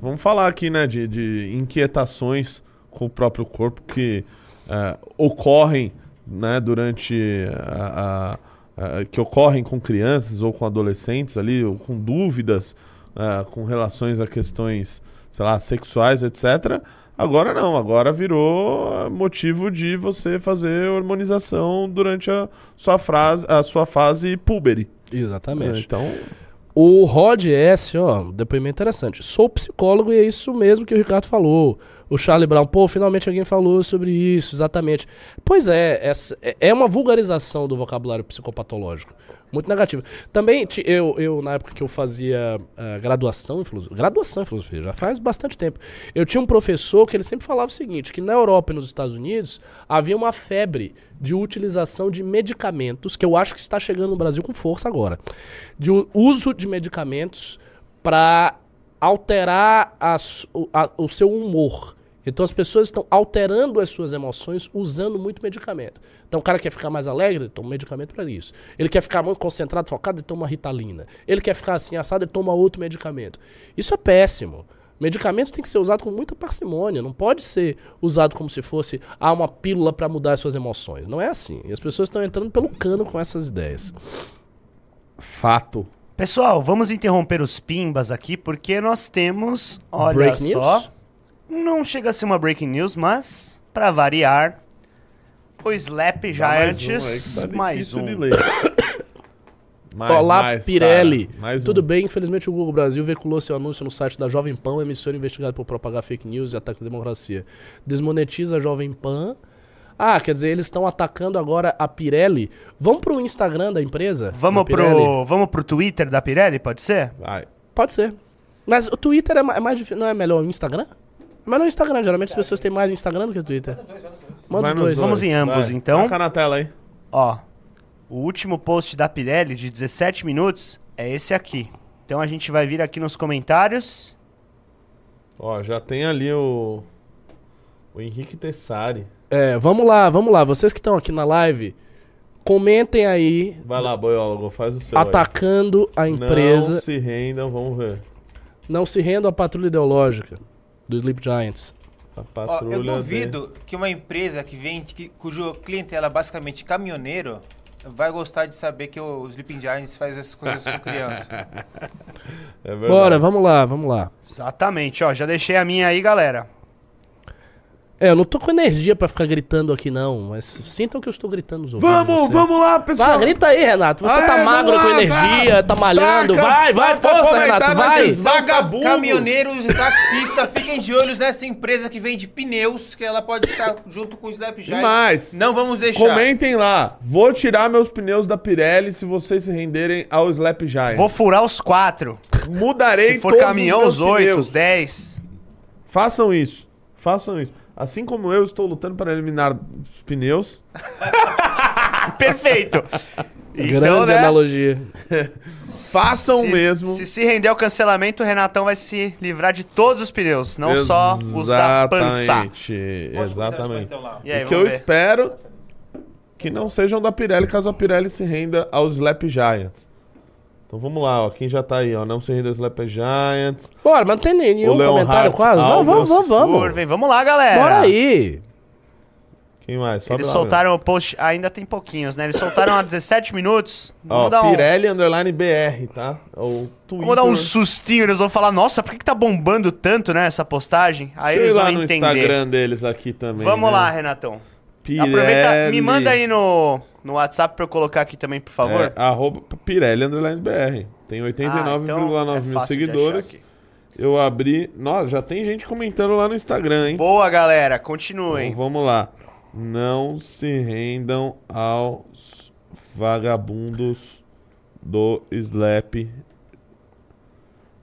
Vamos falar aqui, né, de, de inquietações com o próprio corpo que eh, ocorrem, né, durante a, a- a- que ocorrem com crianças ou com adolescentes ali, ou com dúvidas eh, com relações a questões, sei lá, sexuais, etc. Agora não, agora virou motivo de você fazer hormonização durante a sua, frase, a sua fase púbere. Exatamente. Então, O Rod S, ó, depoimento interessante. Sou psicólogo e é isso mesmo que o Ricardo falou. O Charlie Brown, pô, finalmente alguém falou sobre isso, exatamente. Pois é, é- é uma vulgarização do vocabulário psicopatológico. Muito negativo. Também, eu, eu na época que eu fazia ah, graduação em filosofia, graduação em filosofia, já faz bastante tempo, eu tinha um professor que ele sempre falava o seguinte, que na Europa e nos Estados Unidos havia uma febre de utilização de medicamentos, que eu acho que está chegando no Brasil com força agora, de uso de medicamentos para alterar a- o seu humor. Então as pessoas estão alterando as suas emoções usando muito medicamento. Então o cara quer ficar mais alegre, ele toma um medicamento para isso. Ele quer ficar muito concentrado, focado, ele toma uma ritalina. Ele quer ficar assim assado, ele toma outro medicamento. Isso é péssimo. Medicamento tem que ser usado com muita parcimônia, não pode ser usado como se fosse ah, uma pílula para mudar as suas emoções. Não é assim. E as pessoas estão entrando pelo cano com essas ideias. fato. Pessoal, vamos interromper os pimbas aqui porque nós temos, olha Break só, news? Não chega a ser uma breaking news, mas para variar, o Slap Dá mais um aí Giants tá mais um. Mais, Olá, mais, Pirelli. Mais um. Tudo bem? Infelizmente o Google Brasil veiculou seu anúncio no site da Jovem Pan, emissora investigada por propagar fake news e ataque à democracia. Desmonetiza a Jovem Pan. Ah, quer dizer, eles estão atacando agora a Pirelli. Vamos pro Instagram da empresa? Vamos da pro, vamos pro Twitter da Pirelli, pode ser? Vai. Pode ser. Mas o Twitter é é mais difícil. Não é melhor o Instagram? É melhor o Instagram. Geralmente as pessoas têm mais Instagram do que Twitter. Manda Vai os nos dois. Vamos em ambos, Vai. então. Taca na tela aí. Ó, o último post da Pirelli de 17 minutos é esse aqui. Então a gente vai vir aqui nos comentários. Ó, já tem ali o. O Henrique Tessari. É, vamos lá, vamos lá. Vocês que estão aqui na live, comentem aí, Vai lá, boiólogo, faz o seu. aí. atacando a Não empresa. se rendam, vamos ver. Não se rendam à patrulha ideológica do Sleep Giants. A Ó, patrulha. eu de- duvido que uma empresa que vende, que, cujo clientela é basicamente caminhoneiro, vai gostar de saber que o Sleeping Giants faz essas coisas com criança. É verdade. Bora, vamos lá, vamos lá. Exatamente, ó, já deixei a minha aí, galera. É, eu não tô com energia pra ficar gritando aqui, não, mas sintam que eu estou gritando nos ouvidos. Vamos, vocês. vamos lá, pessoal. Vai, grita aí, Renato. Você Ah, tá é, magro vamos com lá, energia, tá malhando. Taca, vai, vai, força, Renato, vai. nesses Vagabundo. Caminhoneiros e taxistas, fiquem de olhos nessa empresa que vende pneus, que ela pode estar junto com o Slap Giants. Demais. Não vamos deixar. Comentem lá. Vou tirar meus pneus da Pirelli se vocês se renderem ao Slap Giant. Vou furar os quatro. Mudarei Se for todos caminhão, os oito, os dez. Façam isso. Façam isso. Assim como eu estou lutando para eliminar os pneus, Perfeito. Então, Grande né, analogia. façam se, mesmo. Se se render ao cancelamento, o Renatão vai se livrar de todos os pneus, não só os da pança. Exatamente. Então? E aí, o que eu ver. espero que não sejam da Pirelli, caso a Pirelli se renda aos Slap Giants. Então vamos lá, ó. Quem já tá aí, ó. Não se renda aos Slap Giants. Bora, mas não tem nenhum comentário quase. Vamos, vamos, vamos, vamos. Vamos lá, galera. Bora aí. Quem mais? Sobe Eles lá, soltaram o post, ainda tem pouquinhos, né? Eles soltaram há 17 minutos. Ó, Vamos dar um, Pirelli underline BR, tá? O Twitter. vamos dar um sustinho, eles vão falar, nossa, por que, que tá bombando tanto, né, essa postagem? Aí eles ir lá vão no entender. Instagram deles aqui também. Vamos né? lá, Renatão. Pirelli. Aproveita, me manda aí no, no WhatsApp pra eu colocar aqui também, por favor. É, arroba Pirelli underline BR. Tem Ah, 89,9 então é mil seguidores. Eu abri. Nossa, já tem gente comentando lá no Instagram, hein? Boa, galera, Então, continuem. vamos lá. Não se rendam aos vagabundos do Slap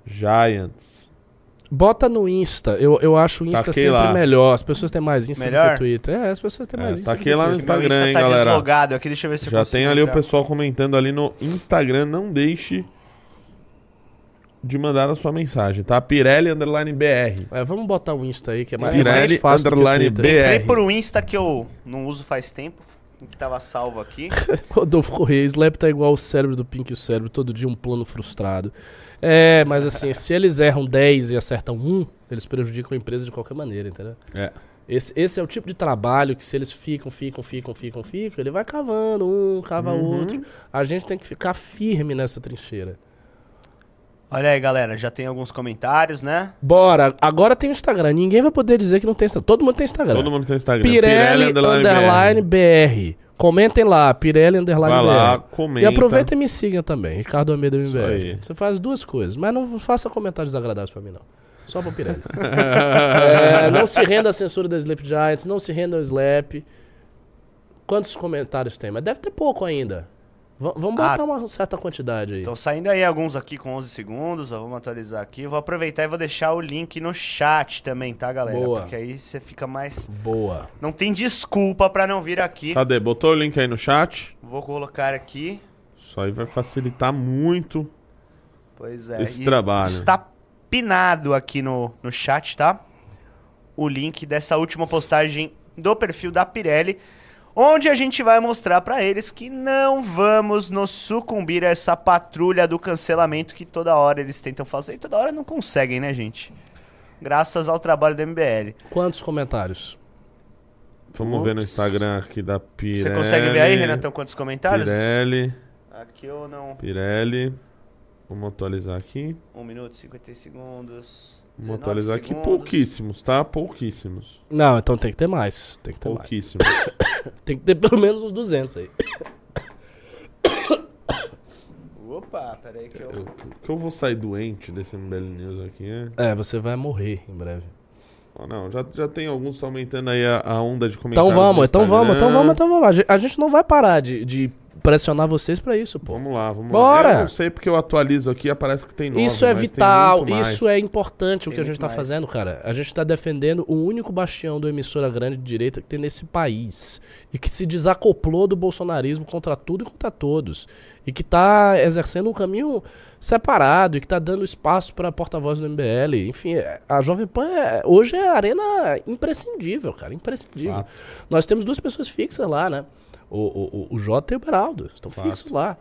Giants. Bota no Insta. Eu, eu acho o Insta Taquei sempre lá. melhor. As pessoas têm mais Insta do Melhor? que Twitter. É, as pessoas têm É, mais Insta do que lá no Twitter. Meu Instagram, Insta hein, tá galera? deslogado aqui, deixa eu ver se eu Já consigo tem ali o entrar. pessoal comentando ali no Instagram. Não deixe de mandar a sua mensagem, tá? Pirelli underline BR. É, vamos botar o Insta aí, que é mais, Pirelli mais fácil do que o underline Twitter. Entrei BR. por um Insta que eu não uso faz tempo, que tava salvo aqui. Rodolfo Correia, Slap tá igual o cérebro do Pink e o cérebro, todo dia um plano frustrado. É, mas assim, se eles erram 10 e acertam 1, eles prejudicam a empresa de qualquer maneira, entendeu? É. Esse, esse é o tipo de trabalho que se eles ficam, ficam, ficam, ficam, ficam, ele vai cavando um, cava Uhum. outro. A gente tem que ficar firme nessa trincheira. Olha aí, galera, já tem alguns comentários, né? Bora, agora tem o Instagram. Ninguém vai poder dizer que não tem Instagram. Todo mundo tem Instagram. Todo mundo tem Instagram. Pirelli, underline, BR. Comentem lá, Pirelli underline Vai lá, comenta. E aproveita e me siga também, Ricardo Almeida. MBR. Você faz duas coisas, mas não faça comentários desagradáveis pra mim, não. Só pro Pirelli. É, não se renda à censura da Slap Giants, não se renda ao Slap. Quantos comentários tem? Mas deve ter pouco ainda. V- vamos Ah. botar uma certa quantidade aí. Estão saindo aí alguns aqui com 11 segundos, ó, vamos atualizar aqui. Eu vou aproveitar e vou deixar o link no chat também, tá, galera? Boa. Porque aí você fica mais... Boa. Não tem desculpa pra não vir aqui. Cadê? Botou o link aí no chat? Vou colocar aqui. Isso aí vai facilitar muito. Pois é. Esse e trabalho. Está pinado aqui no, no chat, tá? O link dessa última postagem do perfil da Pirelli, onde a gente vai mostrar pra eles que não vamos nos sucumbir a essa patrulha do cancelamento que toda hora eles tentam fazer e toda hora não conseguem, né, gente? Graças ao trabalho do MBL. Quantos comentários? Vamos ver no Ups. Instagram aqui da Pirelli. Você consegue ver aí, Renatão, quantos comentários? Pirelli, Aqui eu não. Pirelli. Vamos atualizar aqui. 1 minuto e 50 segundos. Vamos 19 atualizar aqui. segundos. Pouquíssimos, tá? Pouquíssimos. Não, então tem que ter mais. Tem que ter mais. Pouquíssimos. Tem que ter pelo menos uns 200 aí. Opa, peraí que eu... Eu, que eu vou sair doente desse MBL News aqui, né? É, você vai morrer em breve. Oh, não, já, já tem alguns que estão aumentando aí a, a onda de comentários. Então vamos, então vamos, então vamos, então vamos. A gente, a gente não vai parar de, de pressionar vocês pra isso, pô. Vamos lá, vamos Bora! lá. Eu não sei porque eu atualizo aqui aparece que tem nove, Isso é mas tem vital, muito mais. isso é importante o que a gente tá mais. fazendo, cara. A gente tá defendendo o único bastião do emissora grande de direita que tem nesse país. E que se desacoplou do bolsonarismo contra tudo e contra todos. E que tá exercendo um caminho separado e que tá dando espaço pra porta-voz do MBL. Enfim, é- a Jovem Pan é- hoje é a arena imprescindível, cara. Imprescindível. Fato. Nós temos duas pessoas fixas lá, né? O, o, o- o Jota e o Beraldo. Estão Fato. fixos lá.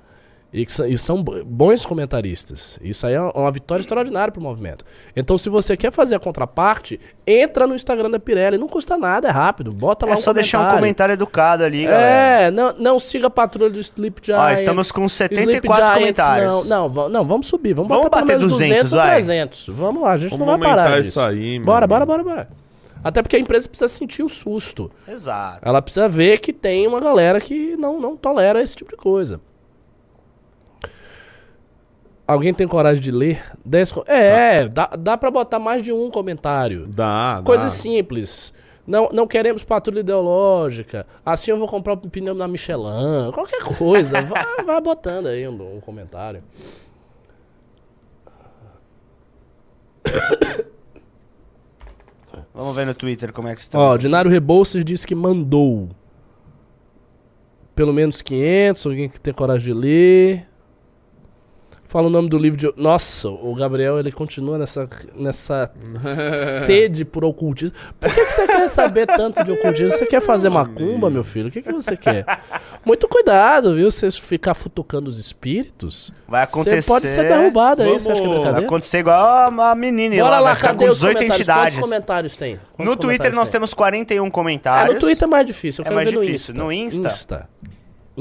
E, e são bo- bons comentaristas. Isso aí é uma vitória extraordinária pro movimento. Então, se você quer fazer a contraparte, entra no Instagram da Pirelli. Não custa nada, é rápido. Bota lá É um só deixar um comentário. educado ali, galera. É, não, não siga a patrulha do Sleep Giants. estamos com Sleep 74 Giants, comentários. Não, não, não, vamos subir. Vamos, Vamos botar pelo bater menos 200, 200 ou vai. 300. Vamos lá, a gente Vamos não vai parar disso. isso aí, bora, bora, bora, bora. Até porque a empresa precisa sentir o susto. Exato. Ela precisa ver que tem uma galera que não, não tolera esse tipo de coisa. Alguém tem coragem de ler? 10 co- É, dá, dá pra botar mais de um comentário. Dá, dá. Coisa simples. Não, não queremos patrulha ideológica. Assim eu vou comprar um pneu na Michelin. Qualquer coisa. vai, vai botando aí um, um comentário. Vamos ver no Twitter como é que estão. Ó, Dinário Rebouças disse que mandou. Pelo menos 500. Alguém que tem coragem de ler. Fala o nome do livro de. Nossa, o Gabriel ele continua nessa, nessa sede por ocultismo. Por que, que você quer saber tanto de ocultismo? Você quer fazer macumba, meu filho? O que, que você quer? Muito cuidado, viu? Você ficar futucando os espíritos. Vai acontecer- Você pode ser derrubado aí, você acha que é Vamos- Vai brincadeira? acontecer igual a, a menina Bora lá, lá, cadê com os 18 comentários? entidades. Quantos comentários tem? No Quantos Twitter comentários nós tem? temos 41 Ah, comentários. no Twitter é mais difícil. Eu É mais ver no difícil. Insta. No Insta? Insta.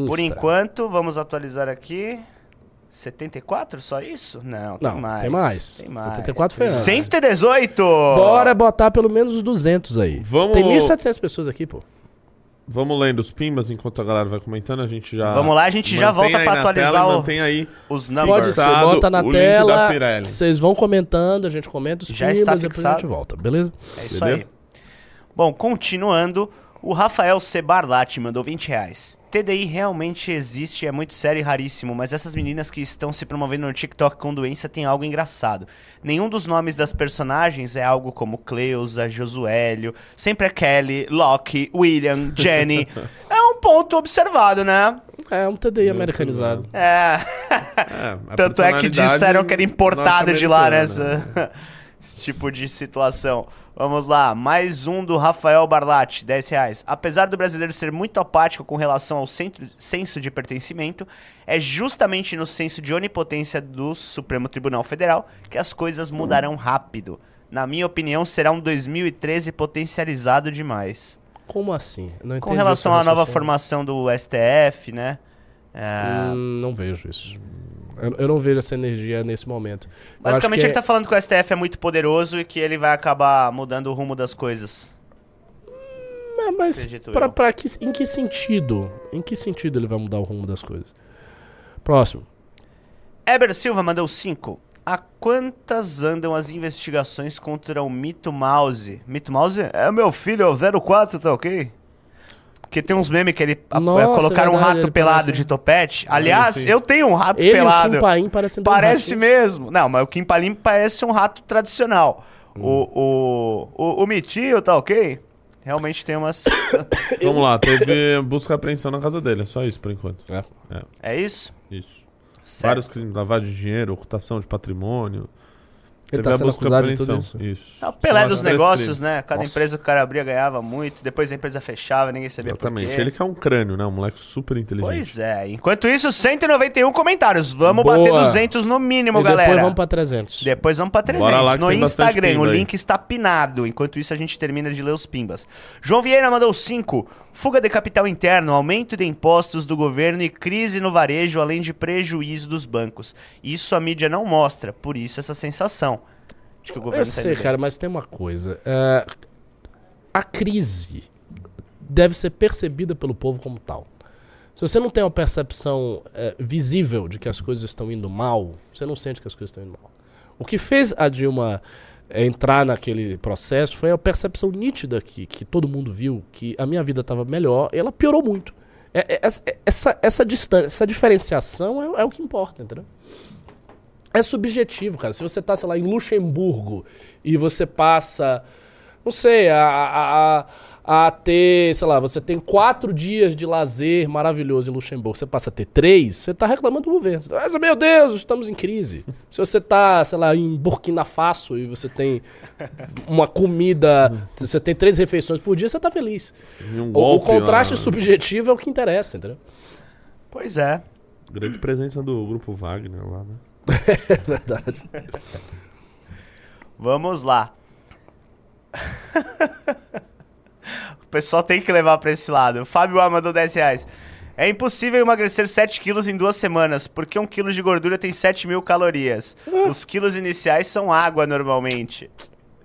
Por enquanto, vamos atualizar aqui. 74? Só isso? Não, tem Não, mais. tem mais. Tem mais. 74 foi antes. 118! Bora botar pelo menos os 200 aí. Vamos- Tem 1.700 pessoas aqui, pô. Vamos lendo os pimbas enquanto a galera vai comentando, a gente já... Vamos lá, a gente já volta na atualizar tela o- Mantém aí. Os Pode numbers. ser, Fixado bota na tela. Pirelli. Vocês vão comentando, a gente comenta os Já pimbas, está depois a fixado. gente volta, beleza? É isso Entendeu? aí. Bom, continuando, o Rafael Cebarlati mandou 20 reais. TDI realmente existe, é muito sério e raríssimo, mas essas meninas que estão se promovendo no TikTok com doença tem algo engraçado. Nenhum dos nomes das personagens é algo como Cleusa, Josuélio, sempre é Kelly, Locke, William, Jenny. é um ponto observado, né? É um TDI americanizado. É. É, Tanto é que disseram que era importado de lá, né? essa- Esse tipo de situação. Vamos lá, mais um do Rafael Barlatti, 10 reais. Apesar do brasileiro ser muito apático com relação ao centro- senso de pertencimento, é justamente no senso de onipotência do Supremo Tribunal Federal que as coisas mudarão rápido. Na minha opinião, será um 2013 potencializado demais. Como assim? Com relação à nova formação do STF, né? É, Hum, não vejo isso. Eu, eu não vejo essa energia nesse momento. Basicamente que ele é- tá falando que o STF é muito poderoso e que ele vai acabar mudando o rumo das coisas. É, mas pra, pra que, em que sentido? Em que sentido ele vai mudar o rumo das coisas? Próximo. Eber Silva mandou 5. A quantas andam as investigações contra o Mito Mouse? Mito Mouse? É o meu filho, é o 04, tá ok? Porque tem uns memes que ele a- Nossa, colocaram um verdade, rato ele pelado parece- de topete. Aliás, sim. eu tenho um rato Ele e o pelado. Kim Paim parecem Parece mesmo. Não, mas o Kim Palim parece um rato tradicional. Hum. O, o, o, o Mitinho, tá ok? Realmente tem umas... Vamos lá, teve busca e apreensão na casa dele, é só isso por enquanto. É. É isso? Isso. Certo. Vários crimes, lavagem de dinheiro, ocultação de patrimônio. Ele Teve tá a sendo busca acusado de tudo isso. Isso. É o Pelé dos negócios, né? Cada Nossa, empresa que o cara abria ganhava muito, depois a empresa fechava, ninguém sabia Exatamente. por quê. Ele que é um crânio, né? Um moleque super inteligente. Pois é. Enquanto isso, 191 comentários. Vamos Boa. bater 200 no mínimo, E galera. depois vamos pra 300. Depois vamos pra 300 Bora lá que no Instagram. O link está pinado. Enquanto isso, a gente termina de ler os pimbas. João Vieira mandou 5. Fuga de capital interno, aumento de impostos do governo e crise no varejo, além de prejuízo dos bancos. Isso a mídia não mostra, por isso essa sensação. Acho que o governo Eu tá sei, bem. cara, mas tem uma coisa. é, a crise deve ser percebida pelo povo como tal. Se você não tem uma percepção eh, visível de que as coisas estão indo mal, você não sente que as coisas estão indo mal. O que fez a Dilma entrar naquele processo foi a percepção nítida que, que todo mundo viu que a minha vida estava melhor ela piorou muito. É- é- essa, essa, essa distância, essa diferenciação é, é o que importa, entendeu? É subjetivo, cara. Se você tá, sei lá, em Luxemburgo e você passa, não sei, a, a, a, a ter, sei lá, você tem quatro dias de lazer maravilhoso em Luxemburgo, você passa a ter três, você tá reclamando do governo. Tá, "Mas, meu Deus, estamos em crise. Se você tá, sei lá, em Burkina Faso e você tem uma comida, você tem três refeições por dia, você tá feliz. Um O, o golpe contraste subjetivo é o que interessa, entendeu? Pois é. Grande presença do grupo Wagner lá, né? É verdade. Vamos lá. o pessoal tem que levar pra esse lado. O Fábio A mandou 10 reais. É impossível emagrecer 7 quilos em duas semanas, porque um quilo de gordura tem 7 mil calorias. Os quilos iniciais são água normalmente.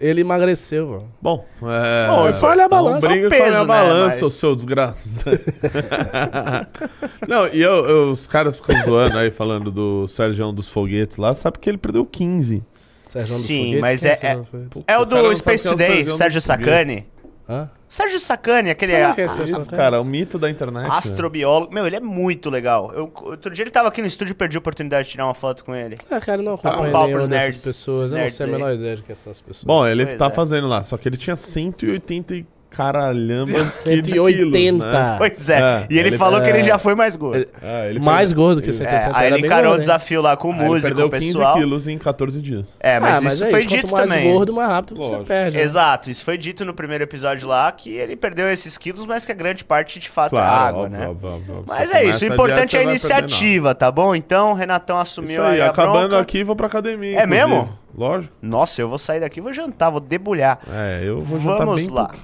Ele emagreceu, mano. Bom, é... Bom, é só olhar a balança. Não briga Só com a peso, né, balança, mas- o seu desgraça. não, e eu, eu- os caras ficam zoando aí, falando do Sérgio dos Foguetes lá, sabe que ele perdeu 15. Sérgio dos Sim, Foguetes? mas é- dos Foguetes? É o do não Space quem é o Today, Sérgio Sérgio dos Sacani. Hã? Sérgio Sacani, aquele Sabe é Sérgio Sacani? cara, o mito da internet. astrobiólogo. Meu, ele é muito legal. Eu, outro dia ele tava aqui no estúdio e perdi a oportunidade de tirar uma foto com ele. Ah, cara, eu não Tá com pau pros dessas nerds, pessoas. Eu não nerds sei a menor ideia de quem são as pessoas. Bom, ele Pois tá é. fazendo lá, só que ele tinha 180 e caralhambas quilos, 180. né? Pois é. É, e ele, ele- falou que ele é. já foi mais gordo. Ele- Ah, ele mais perdeu- gordo que ele- 180. É, aí era ele encarou o desafio lá com o Ah, ele músico, perdeu o 15 pessoal. quilos em 14 dias. É, mas ah, mas isso é foi isso. dito mais também. gordo, mais rápido você Lógico. perde. né? Exato, isso foi dito no primeiro episódio lá, que ele perdeu esses quilos, mas que a grande parte de fato é Claro, água, óbvio, né? óbvio, óbvio, óbvio. Mas Você é isso, o importante é a você iniciativa, tá bom? Então, Renatão assumiu Isso aí, aí a acabando bronca. aqui, vou pra academia. É inclusive. mesmo? Lógico. Nossa, eu vou sair daqui, vou jantar, vou debulhar. É, eu vou jantar Vamos bem lá.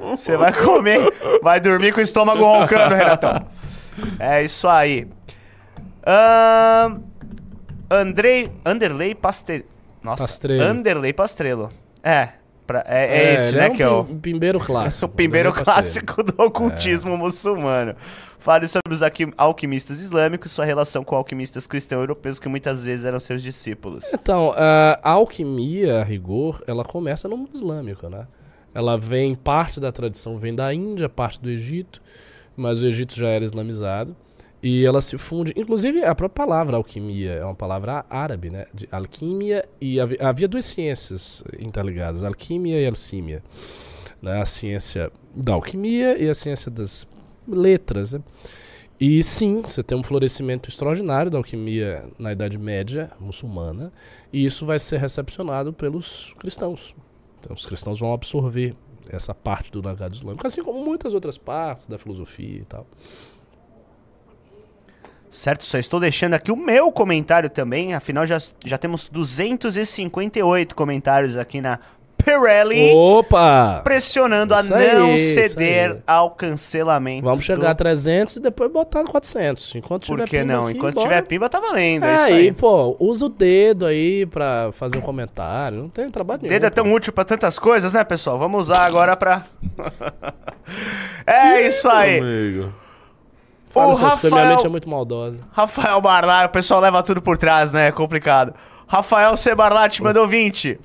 Você vai comer, vai dormir com o estômago roncando, Renatão. É isso aí. Andrei, Anderley Pastel... Nossa, Pastrello. Anderley Pastrello. É, pra- é, é esse, ele né, é um que é o... pim- pimbeiro clássico. O Pastrello. clássico do ocultismo muçulmano. Fale sobre os alqui- alquimistas islâmicos, sua relação com alquimistas cristãos europeus que muitas vezes eram seus discípulos. Então, a alquimia, a rigor, ela começa no mundo islâmico, né? Ela vem, parte da tradição vem da Índia, parte do Egito, mas o Egito já era islamizado. E ela se funde, inclusive a própria palavra alquimia é uma palavra árabe, né? De alquimia e havia, duas ciências interligadas, alquimia e alcímia. Né? A ciência da alquimia e a ciência das letras, né? E sim, você tem um florescimento extraordinário da alquimia na Idade Média muçulmana, e isso vai ser recepcionado pelos cristãos. Então, os cristãos vão absorver essa parte do legado islâmico, assim como muitas outras partes da filosofia e tal. Certo? Só estou deixando aqui o meu comentário também, afinal já, já temos 258 comentários aqui na Pirelli, Opa! pressionando Isso a não aí, ceder ao cancelamento. Vamos chegar a do... 300 e depois botar no 400. Enquanto Por tiver que pimba não? aqui, Enquanto bora. tiver pimba, tá valendo. É, É, isso aí, aí. pô, usa o dedo aí pra fazer um comentário. Não tem trabalho nenhum. Dedo é tão pô. útil pra tantas coisas, né, pessoal? Vamos usar agora pra. é isso aí. Amigo. Fala o coisas, minha Rafael- mente é muito maldosa. Rafael Barlat, o pessoal leva tudo por trás, né? É complicado. Rafael C. Barlat mandou 20.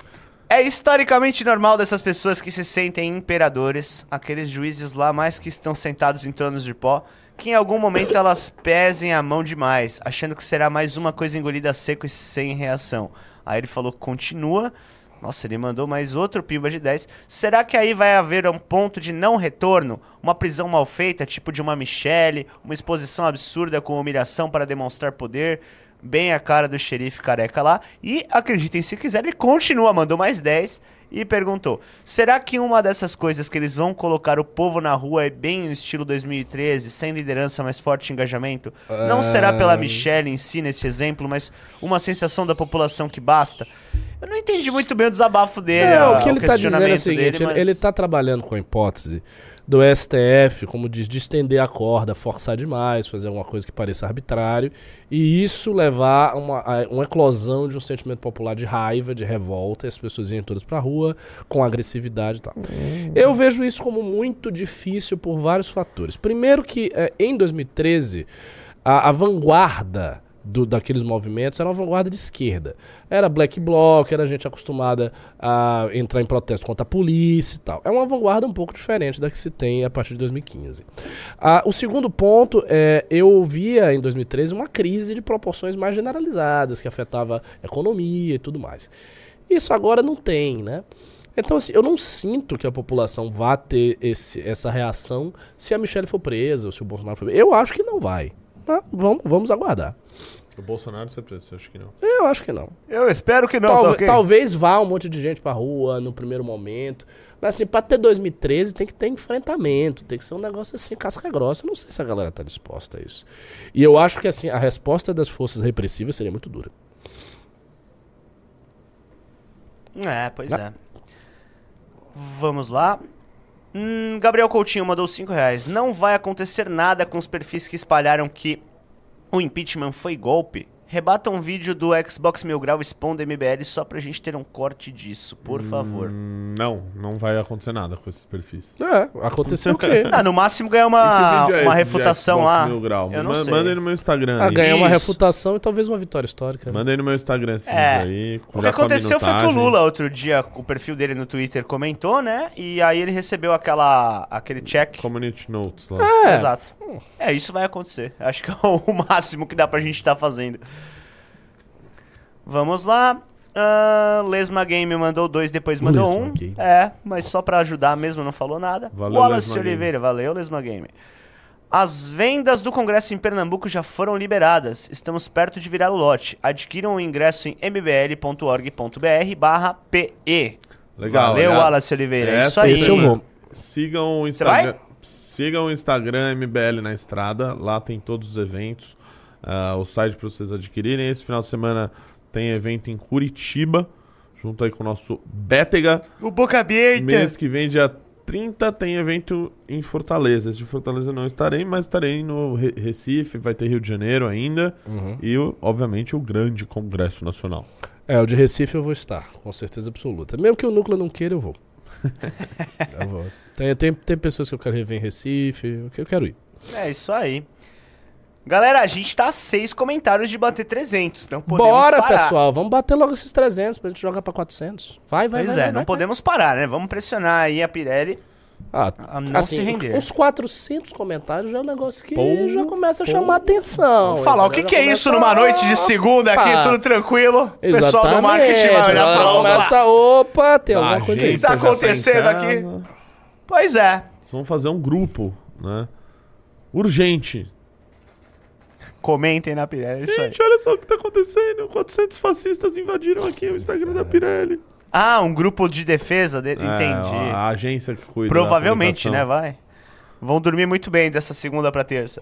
É historicamente normal dessas pessoas que se sentem imperadores, aqueles juízes lá mais que estão sentados em tronos de pó, que em algum momento elas pesem a mão demais, achando que será mais uma coisa engolida seco e sem reação. Aí ele falou, continua. Nossa, ele mandou mais outro pimba de 10. Será que aí vai haver um ponto de não retorno? Uma prisão mal feita, tipo de uma Michelle? Uma exposição absurda com humilhação para demonstrar poder? Bem a cara do xerife careca lá. E acreditem se quiser, ele continua, mandou mais 10 e perguntou: será que uma dessas coisas que eles vão colocar o povo na rua é bem no estilo 2013, sem liderança, mas forte engajamento? Não será pela. Michelle em si nesse exemplo, mas uma sensação da população que basta? Eu não entendi muito bem o desabafo dele. É, a- o que ele tá dizendo é o seguinte, dele, ele, mas- ele tá trabalhando com a hipótese do STF, como diz, de estender a corda, forçar demais, fazer alguma coisa que pareça arbitrário, e isso levar a uma, a uma eclosão de um sentimento popular de raiva, de revolta, e as pessoas irem todas pra rua com agressividade e tal. Eu vejo isso como muito difícil por vários fatores. Primeiro que eh, em 2013, a, a vanguarda do- daqueles movimentos era uma vanguarda de esquerda. Era black bloc, era gente acostumada a entrar em protesto contra a polícia e tal. É uma vanguarda um pouco diferente da que se tem a partir de 2015. Ah, o segundo ponto é, eu via em 2013 uma crise de proporções mais generalizadas, que afetava a economia e tudo mais. Isso agora não tem, né? Então, assim, eu não sinto que a população vá ter esse- essa reação se a Michelle for presa ou se o Bolsonaro for preso. Eu acho que não vai. Mas vamos, vamos aguardar. O Bolsonaro ser preso, acho que não. Eu acho que não. Eu espero que não, Talve- tá ok? Talvez vá um monte de gente pra rua no primeiro momento. Mas assim, pra ter 2013 tem que ter enfrentamento, tem que ser um negócio assim, casca grossa. Eu não sei se a galera tá disposta a isso. E eu acho que assim, a resposta das forças repressivas seria muito dura. É, pois é. Vamos lá. Hum, Gabriel Coutinho mandou 5 reais. Não vai acontecer nada com os perfis que espalharam que o impeachment foi golpe. Rebata um vídeo do Xbox Mil Grau expondo MBL só pra gente ter um corte disso, por favor. Hum, Não, não vai acontecer nada com esses perfis. É, aconteceu o quê? Ah, no máximo ganhar uma, é uma refutação lá. Mil Grau? Eu não Ma- sei. Manda aí no meu Instagram. Ah, aí. ganhar uma Isso. reputação e talvez uma vitória histórica. né? Manda aí no meu Instagram esse É. aí. O que aconteceu foi que o Lula, outro dia, o perfil dele no Twitter comentou, né? E aí ele recebeu aquela, aquele check. Community Notes lá. É. Exato. É, isso vai acontecer. Acho que é o máximo que dá pra gente estar fazendo. Vamos lá. Ah, Lesma Game mandou dois, depois mandou Lesma um. Game. É, mas só pra ajudar mesmo, não falou nada. Valeu, Wallace Lesma Game. Oliveira, valeu, Lesma Game. As vendas do Congresso em Pernambuco já foram liberadas. Estamos perto de virar o lote. Adquiram o ingresso em mbl.org.br barra PE. Legal. Valeu, aliás, Wallace Oliveira, é isso essa aí. Esse eu vou. Sigam o Você Instagram. Vai? Sigam o Instagram MBL na estrada. Lá tem todos os eventos. ah, o site para vocês adquirirem. Esse final de semana tem evento em Curitiba. Junto aí com o nosso Bétega. O Boca Aberta. Mês que vem, dia 30, tem evento em Fortaleza. Esse de Fortaleza eu não estarei, mas estarei no Re- Recife. Vai ter Rio de Janeiro ainda. E, o- obviamente, o grande Congresso Nacional. É, o de Recife eu vou estar, com certeza absoluta. Mesmo que o núcleo não queira, eu vou. eu vou. Tem, tem, tem pessoas que eu quero rever em Recife, que eu quero ir. É isso aí. Galera, a gente tá a seis comentários de bater 300. Não podemos Bora, parar. pessoal, vamos bater logo esses 300 pra gente jogar pra 400. Vai, vai, Pois vai. é, vai, não vai, podemos parar, né? Vamos pressionar aí a Pirelli Ah, a não assim, se render. Uns 400 comentários já é um negócio que Pô, já começa a pô. chamar atenção. Vamos falar, o que, que é isso começa- numa noite de segunda aqui, Opa! tudo tranquilo? O pessoal Exatamente. do marketing vai olhar opa, começa, opa, tem Da alguma coisa aí. agência Tá já em acontecendo casa. aqui? Pois é. Vocês vão fazer um grupo, né? Urgente. Comentem na Pirelli, é isso aí. Gente, olha só o que tá acontecendo. 400 fascistas invadiram aqui o Instagram da Pirelli. Ah, um grupo de defesa dele. É, Entendi. a agência que cuida Provavelmente, né? Vai. Vão dormir muito bem dessa segunda pra terça.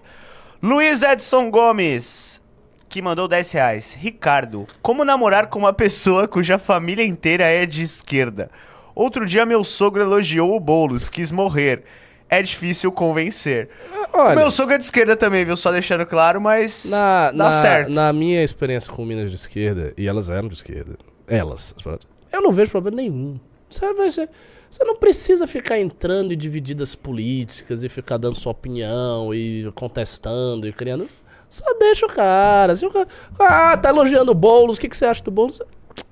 Luiz Edson Gomes, que mandou 10 reais. Ricardo, como namorar com uma pessoa cuja família inteira é de esquerda? Outro dia meu sogro elogiou o Boulos, quis morrer. É difícil convencer. Olha, Meu sogro é de esquerda também, viu? Só deixando claro, mas na, dá na, certo. na minha experiência com minas de esquerda, e elas eram de esquerda, elas, eu não vejo problema nenhum. Você, você não precisa ficar entrando em divididas políticas e ficar dando sua opinião e contestando e criando. Só deixa o cara. Se o cara ah, tá elogiando o Boulos, o que, que você acha do Boulos?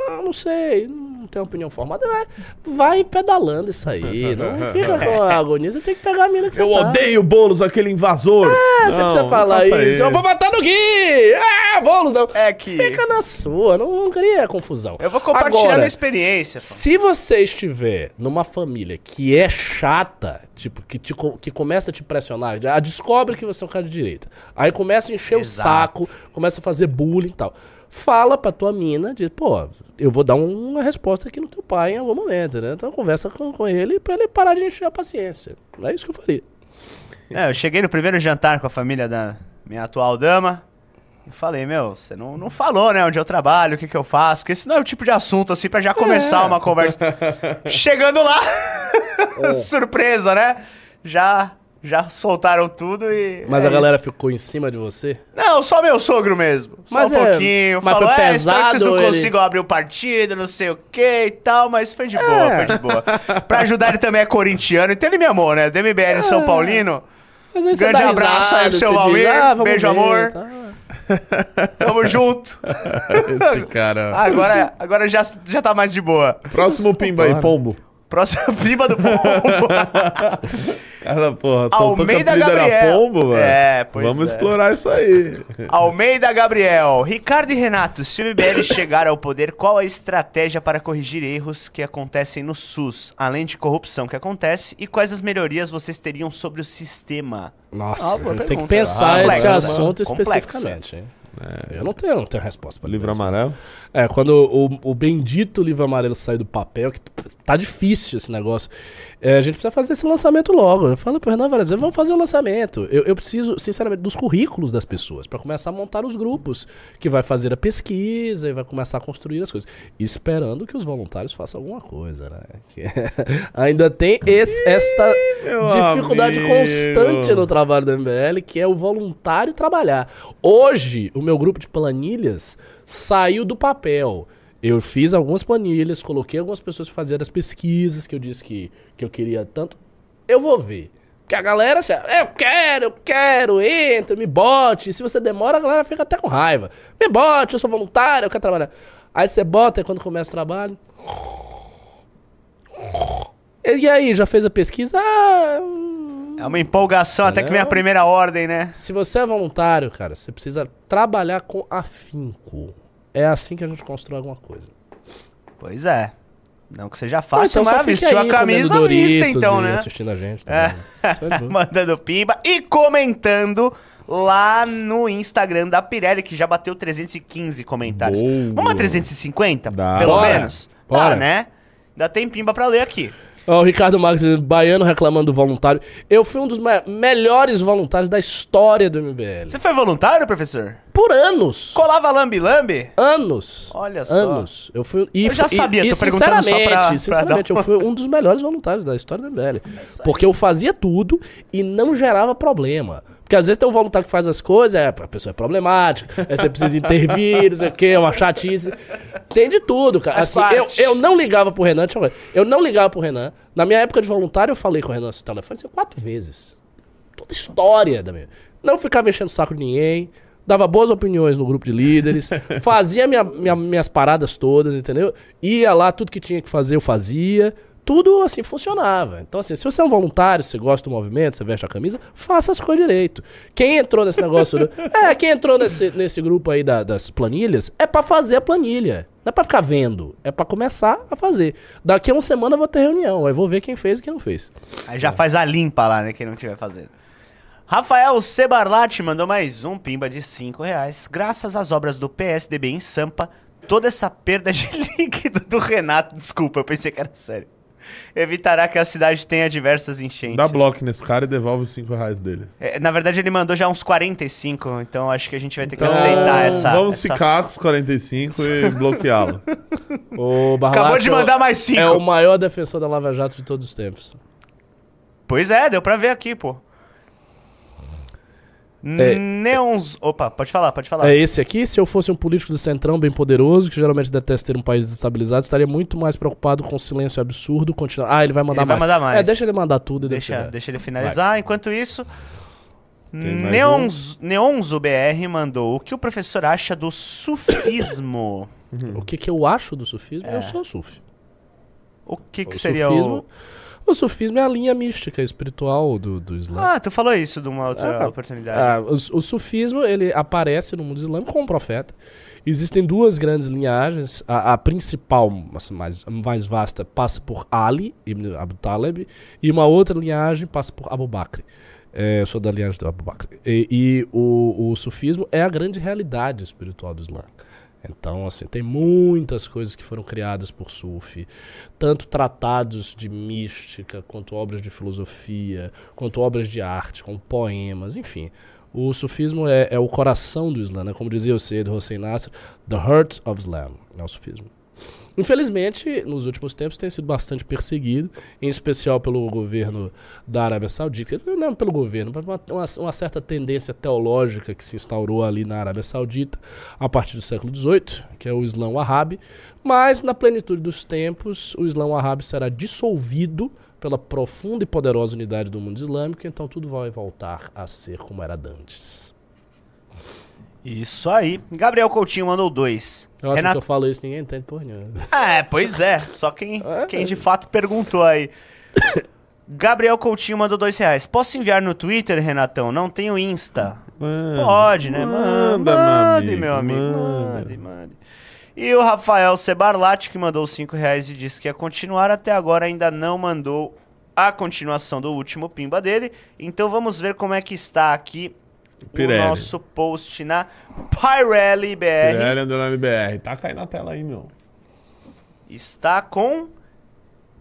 Ah, não sei, não tenho opinião formada. Vai, vai pedalando isso aí. Não fica com a agonia, você tem que pegar a mina que você Eu tá. odeio Boulos, aquele invasor. É, você precisa falar isso. Eu vou matar no Gui! Ah, Boulos não. É que Fica na sua, não, não cria confusão. eu vou compartilhar Agora, minha experiência. Se você estiver numa família que é chata, tipo, que, te que começa a te pressionar, descobre que você é um cara de direita. Aí começa a encher Exato. o saco, começa a fazer bullying e tal. Fala pra tua mina, diz, pô, eu vou dar um- uma resposta aqui no teu pai em algum momento, né? Então conversa com, com ele pra ele parar de encher a paciência. É isso que eu faria. É, eu cheguei no primeiro jantar com a família da minha atual dama. Eu falei, meu, você não, não falou, né, onde eu trabalho, o que que eu faço, porque esse não é o tipo de assunto, assim, pra já começar uma conversa. Chegando lá, surpresa, né? Já, já soltaram tudo e... Mas é a galera ficou em cima de você? isso. Não, só meu sogro mesmo. Mas só um é, pouquinho. mas falou, foi é, espero que vocês não pesado, ele- consigam abrir o partido, não sei o que e tal, mas foi de boa, É. foi de boa. pra ajudar, ele também é corintiano, então ele me amou, né, do MBL São Paulino. Mas aí você Grande abraço aí pro risada, seu Valmir, "Ah, beijo, ver", amor. tá. Tamo junto. Esse cara. Agora, agora já, já tá mais de boa. Próximo pimba aí, pombo. Próxima prima do povo. Cara, porra, Almeida Gabriel. pombo, velho. É, pois Vamos é. explorar isso aí. Almeida Gabriel. Ricardo e Renato, se o MBL chegar ao poder, qual a estratégia para corrigir erros que acontecem no SUS, além de corrupção que acontece, e quais as melhorias vocês teriam sobre o sistema? Nossa, Ah, tem que pensar esse assunto Complexa. especificamente. hein? Eu não tenho, não tenho resposta pra Livro amarelo. É, quando o, o bendito livro amarelo sai do papel, que tá difícil esse negócio, é, a gente precisa fazer esse lançamento logo. Eu falo pro Renan várias vezes, vamos fazer o lançamento. Eu, eu preciso, sinceramente, dos currículos das pessoas, pra começar a montar os grupos, que vai fazer a pesquisa e vai começar a construir as coisas. Esperando que os voluntários façam alguma coisa, né? Ainda tem esse, esta meu dificuldade amigo. constante no trabalho do MBL, que é o voluntário trabalhar. Hoje, o meu grupo de planilhas saiu do papel. Eu fiz algumas planilhas, coloquei algumas pessoas para fazer as pesquisas que eu disse que, que eu queria tanto. Eu vou ver. Porque a galera, acha, eu quero, eu quero, entra, me bote. Se você demora, a galera fica até com raiva. Me bote, eu sou voluntário, eu quero trabalhar. Aí você bota, e quando começa o trabalho. E aí, já fez a pesquisa? Ah, É uma empolgação até que vem a primeira ordem, né? se você é voluntário, cara, você precisa trabalhar com afinco. É assim que a gente constrói alguma coisa. Pois é. Não que seja Ah, fácil, só mas vestiu a camisa Doritos então, né? assistindo a gente. É. também. Boa. Mandando pimba e comentando lá no Instagram da Pirelli, que já bateu 315 comentários. Boa. Vamos a 350? Dá. Pelo Bora. menos? Bora. Tá, né? Ainda tem pimba pra ler aqui. Ó, o Ricardo Marques, baiano reclamando do voluntário. Eu fui um dos me- melhores voluntários da história do MBL. Você foi voluntário, professor? Por anos. Colava lambi-lambi? Anos. Olha só. Anos. Eu fui. E, Eu já e- sabia, e, tô perguntando só pra- sinceramente, pra Sinceramente, dar eu fui um dos melhores voluntários da história do MBL. Porque eu fazia tudo e não gerava problema. Porque às vezes tem um voluntário que faz as coisas, é, a pessoa é problemática, aí você precisa intervir, não sei o quê, é uma chatice. Tem de tudo, cara. Assim, eu, eu não ligava pro Renan, deixa eu ver. Eu não ligava pro Renan. Na minha época de voluntário, eu falei com o Renan no telefone assim, quatro vezes. Toda história da minha. Não ficava enchendo o saco de ninguém. Dava boas opiniões no grupo de líderes. fazia minha- minha- minhas paradas todas, entendeu? Ia lá, tudo que tinha que fazer, eu fazia. Tudo assim funcionava. Então, assim, se você é um voluntário, você gosta do movimento, você veste a camisa, faça as coisas direito. Quem entrou nesse negócio. do- é, quem entrou nesse, nesse grupo aí da- das planilhas é pra fazer a planilha. Não é pra ficar vendo. É pra começar a fazer. Daqui a uma semana eu vou ter reunião. Aí vou ver quem fez e quem não fez. Aí já faz a limpa lá, né? Quem não estiver fazendo. Rafael Sebarlati mandou mais um pimba de 5 reais. Graças às obras do PSDB em Sampa, toda essa perda de líquido do Renato, desculpa, eu pensei que era sério, evitará que a cidade tenha diversas enchentes. Dá bloco nesse cara e devolve os 5 reais dele. É, na verdade, ele mandou já uns 45, então acho que a gente vai ter que Então, aceitar essa. Vamos essa- ficar com os 45 e bloqueá-lo. O Acabou de mandar mais 5. É o maior defensor da Lava Jato de todos os tempos. Pois é, deu pra ver aqui, pô. Neons. Opa, pode falar, pode falar. É esse aqui. Se eu fosse um político do Centrão bem poderoso, que geralmente detesta ter um país desestabilizado, estaria muito mais preocupado com o silêncio absurdo. Continuar. Ah, ele vai mandar Ele vai mais. mandar mais. É, deixa ele mandar tudo e Deixa, deixa. deixa ele finalizar. Enquanto isso, Neons, Neonzo BR mandou o que o professor acha do sufismo. O que, que eu acho do sufismo? Eu sou suf. O que, que O seria sufismo, o. o sufismo é a linha mística espiritual do, do Islã. Ah, tu falou isso de uma outra Ah, oportunidade. Ah, o, o sufismo ele aparece no mundo islâmico como profeta. Existem duas grandes linhagens. A, a principal, mais, mais vasta, passa por Ali ibn Abu Talib, e uma outra linhagem passa por Abu Bakr. É, eu sou da linhagem do Abu Bakr. E, e o, o sufismo é a grande realidade espiritual do Islã. Então, assim, tem muitas coisas que foram criadas por Sufi, tanto tratados de mística, quanto obras de filosofia, quanto obras de arte, como poemas, enfim. O sufismo é, é o coração do Islã, né? como dizia o Sayyid Hossein Nasr, the heart of Islam, é o sufismo. Infelizmente, nos últimos tempos tem sido bastante perseguido, em especial pelo governo da Arábia Saudita. Não pelo governo, mas uma, uma, certa tendência teológica que se instaurou ali na Arábia Saudita a partir do século XVIII, que é o Islã Wahhabi. Mas, na plenitude dos tempos, o Islã Wahhabi será dissolvido pela profunda e poderosa unidade do mundo islâmico, então tudo vai voltar a ser como era antes. Isso aí. Gabriel Coutinho mandou dois. Eu acho Renato- que eu falo isso, ninguém entende porra nenhuma. É, pois é. Só quem, É, quem de fato perguntou aí. Gabriel Coutinho mandou dois reais. Posso enviar no Twitter, Renatão? Não tenho Insta. Manda, Pode, né? Manda, Manda, mande, meu amigo. Mande, mande. E o Rafael Sebarlati, que mandou cinco reais e disse que ia continuar, até agora ainda não mandou a continuação do último pimba dele. Então vamos ver como é que está aqui Pirelli. o nosso post na Pirelli BR. PL Underline BR. Tá caindo na tela aí, meu. Está com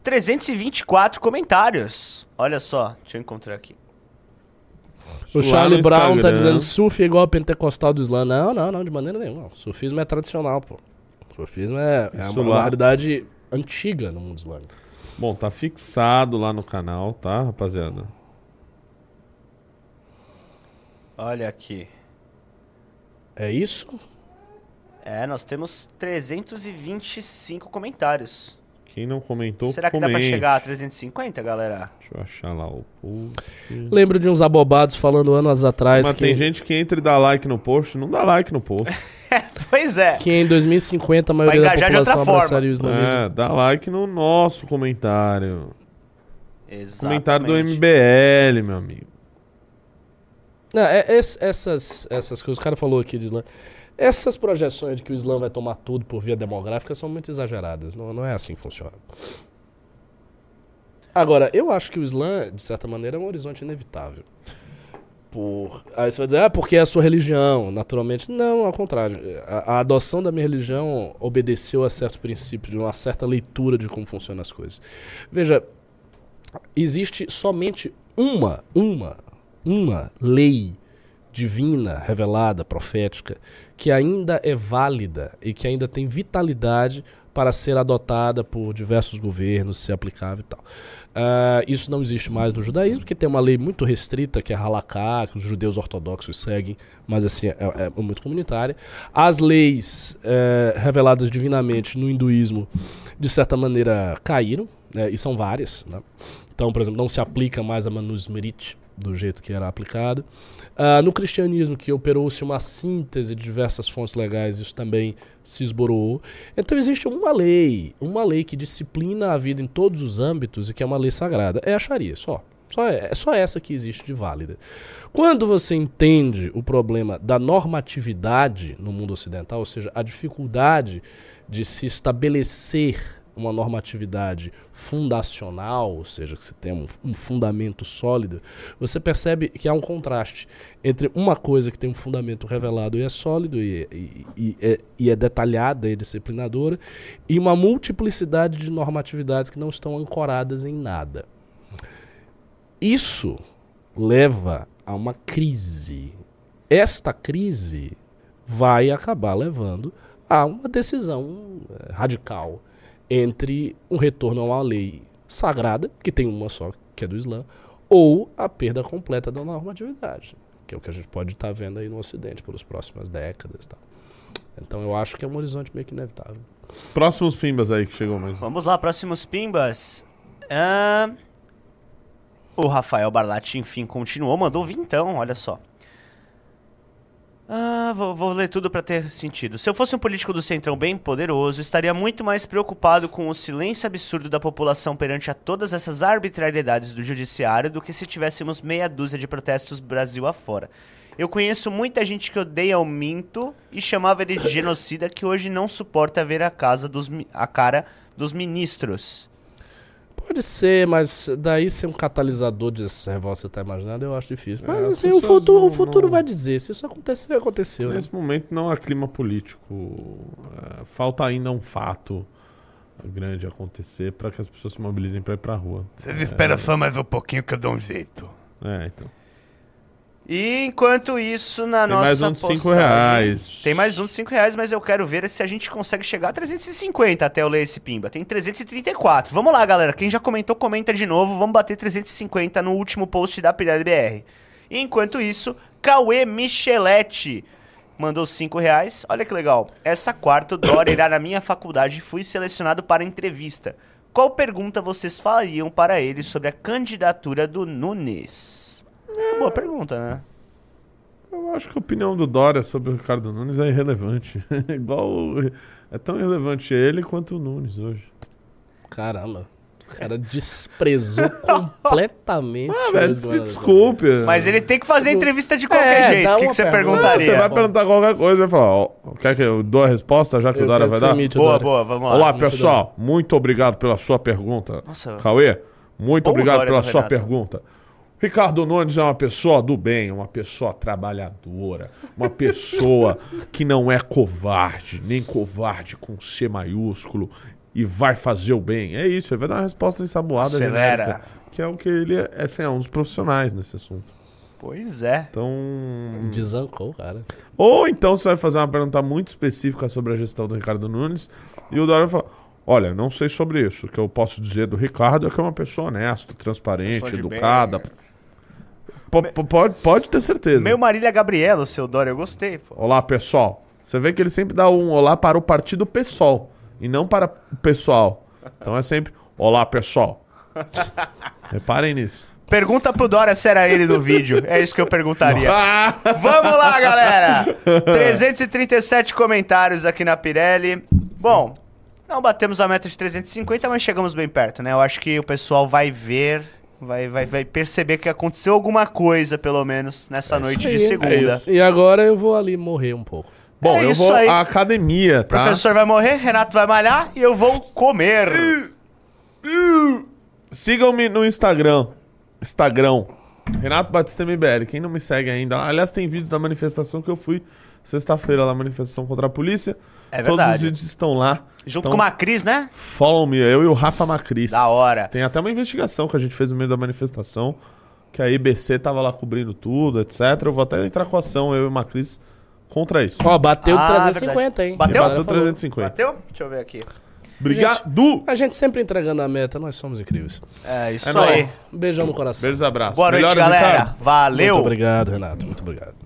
324 comentários. Olha só, deixa eu encontrar aqui. O Lá Charlie Brown tá dizendo surf é igual a pentecostal do Islã. Não, não, não, de maneira nenhuma. O surfismo é tradicional, pô. O surfismo é, é uma lá. realidade antiga no mundo islâmico. Bom, tá fixado lá no canal, tá, rapaziada? Olha aqui. É isso? É, nós temos 325 comentários. Quem não comentou, Será que dá pra comente. chegar a 350, galera? Deixa eu achar lá o post. Lembro de uns abobados falando anos atrás Mas que, tem gente que entra e dá like no post. Não dá like no post. Pois é. que em 2050 a maioria da engajar de outra população forma. abraçaria o islamismo. é, dá like no nosso comentário. Exatamente. Comentário do MBL, meu amigo. Não, é- es- essas, essas coisas, o cara falou aqui de Islã. Essas projeções de que o Islã vai tomar tudo por via demográfica são muito exageradas. Não, não é assim que funciona. Agora, eu acho que o Islã, de certa maneira, é um horizonte inevitável. Por... Aí você vai dizer, ah, porque é a sua religião, naturalmente. Não, ao contrário. A, a adoção da minha religião obedeceu a certos princípios, de uma certa leitura de como funcionam as coisas. Veja, existe somente uma, uma, uma lei divina, revelada, profética, que ainda é válida e que ainda tem vitalidade para ser adotada por diversos governos, ser aplicável e tal. Ah, isso não existe mais no judaísmo, porque tem uma lei muito restrita, que é Halaká, que os judeus ortodoxos seguem, mas assim, é, é muito comunitária. As leis eh, reveladas divinamente no hinduísmo, de certa maneira, caíram, né, e são várias. Né? Então, por exemplo, não se aplica mais a Manusmriti do jeito que era aplicado. Ah, no cristianismo, que operou-se uma síntese de diversas fontes legais, isso também se esboroou. Então existe uma lei, uma lei que disciplina a vida em todos os âmbitos e que é uma lei sagrada. É a Sharia, só. Só é, é só essa que existe de válida. Quando você entende o problema da normatividade no mundo ocidental, ou seja, a dificuldade de se estabelecer uma normatividade fundacional, ou seja, que você tem um, um fundamento sólido, você percebe que há um contraste entre uma coisa que tem um fundamento revelado e é sólido e, e- e é, e é detalhada e disciplinadora, e uma multiplicidade de normatividades que não estão ancoradas em nada. Isso leva a uma crise. Esta crise vai acabar levando a uma decisão eh, radical entre um retorno a uma lei sagrada, que tem uma só, que é do Islã, ou a perda completa da normatividade, que é o que a gente pode estar vendo aí no Ocidente pelas próximas décadas. e tal. Então eu acho que é um horizonte meio que inevitável. Próximos pimbas aí que chegou mais. Vamos lá, próximos pimbas. O Rafael Barlatti, enfim, continuou, mandou vintão, olha só. Ah, vou, vou ler tudo pra ter sentido. Se eu fosse um político do Centrão bem poderoso, estaria muito mais preocupado com o silêncio absurdo da população perante a todas essas arbitrariedades do judiciário do que se tivéssemos meia dúzia de protestos Brasil afora. Eu conheço muita gente que odeia o Minto e chamava ele de genocida que hoje não suporta ver a, casa dos, a cara dos ministros. Pode ser, mas daí ser um catalisador dessa revolta que você está imaginando, eu acho difícil. Mas É, as assim, o futuro, não- o futuro não- vai dizer. Se isso acontecer, aconteceu. né? Nesse momento não há clima político. É, Falta ainda um fato grande acontecer para que as pessoas se mobilizem para ir pra rua. Vocês esperam só mais um pouquinho que eu dou um jeito. É, então. E enquanto isso, na Tem nossa mais um de 5 postagem- reais. Tem mais um de 5 reais, mas eu quero ver se a gente consegue chegar a 350 até eu ler esse pimba. Tem 334. Vamos lá, galera. Quem já comentou, comenta de novo. Vamos bater 350 no último post da Pirelli BR. E enquanto isso, Cauê Micheletti mandou 5 reais. Olha que legal. Essa quarta, o Dora irá na minha faculdade e fui selecionado para entrevista. Qual pergunta vocês fariam para ele sobre a candidatura do Nunes? É, boa pergunta, né? Eu acho que a opinião do Dória sobre o Ricardo Nunes é irrelevante. Igual. o- É tão irrelevante ele quanto o Nunes hoje. Caramba. O cara desprezou completamente. Ah, o velho, desculpe. Mas ele tem que fazer entrevista de qualquer É, jeito. O que, que você pergunta. Ah, perguntaria? você vai perguntar qualquer coisa e vai falar: ó, quer que eu dou a resposta já que o Eu Dória quero vai dar? o Boa, Dória. boa, vamos lá. Olá, Muito pessoal. Muito obrigado pela sua pergunta. Nossa. Cauê, muito Bom obrigado Dória pela sua Renato. pergunta. Ricardo Nunes é uma pessoa do bem, uma pessoa trabalhadora, uma pessoa que não é covarde, nem covarde com C maiúsculo e vai fazer o bem. É isso, ele vai dar uma resposta ensaboada, Acelera. genérica, que é o que ele é, assim, é um dos profissionais nesse assunto. Pois é. Então, Desancou, cara. ou então você vai fazer uma pergunta muito específica sobre a gestão do Ricardo Nunes e o Dória vai falar: Olha, não sei sobre isso. O que eu posso dizer do Ricardo é que é uma pessoa honesta, transparente, Pessoa de bem. Pode, pode ter certeza. Meu Marília Gabriela, o seu Dória, eu gostei, pô. Olá, pessoal. Você vê que ele sempre dá um olá para o partido PSOL e não para o pessoal. Então é sempre olá, pessoal. Reparem nisso. Pergunta pro Dória se era ele no vídeo. É isso que eu perguntaria. Ah! Vamos lá, galera! 337 comentários aqui na Pirelli. Bom, não batemos a meta de 350, mas chegamos bem perto, né? Eu acho que o pessoal vai ver, vai, vai, vai perceber que aconteceu alguma coisa, pelo menos, nessa noite de aí. segunda. É E agora eu vou ali morrer um pouco. Bom, É eu vou aí. à academia, O tá? professor vai morrer, Renato vai malhar e eu vou comer. Sigam-me no Instagram. Instagram. Renato Batista MBL. Quem não me segue ainda. Aliás, tem vídeo da manifestação que eu fui sexta-feira lá, manifestação contra a polícia. É Todos os verdade. vídeos estão lá. Junto Então, com uma Cris, né? Follow me, eu e o Rafa Macris. Da hora. Tem até uma investigação que a gente fez no meio da manifestação. Que a IBC tava lá cobrindo tudo, etc. Eu vou até entrar com ação, eu e o Macris, contra isso. Ó, bateu Ah, 350, hein? Bateu? A galera Bateu falou. 350. Bateu? Deixa eu ver aqui. Obrigado! A gente sempre entregando a meta, nós somos incríveis. É isso É aí. nóis. Um beijão no coração. Beijos e abraços. Boa noite, Melhoras, galera. Valeu. Muito obrigado, Renato. Muito obrigado.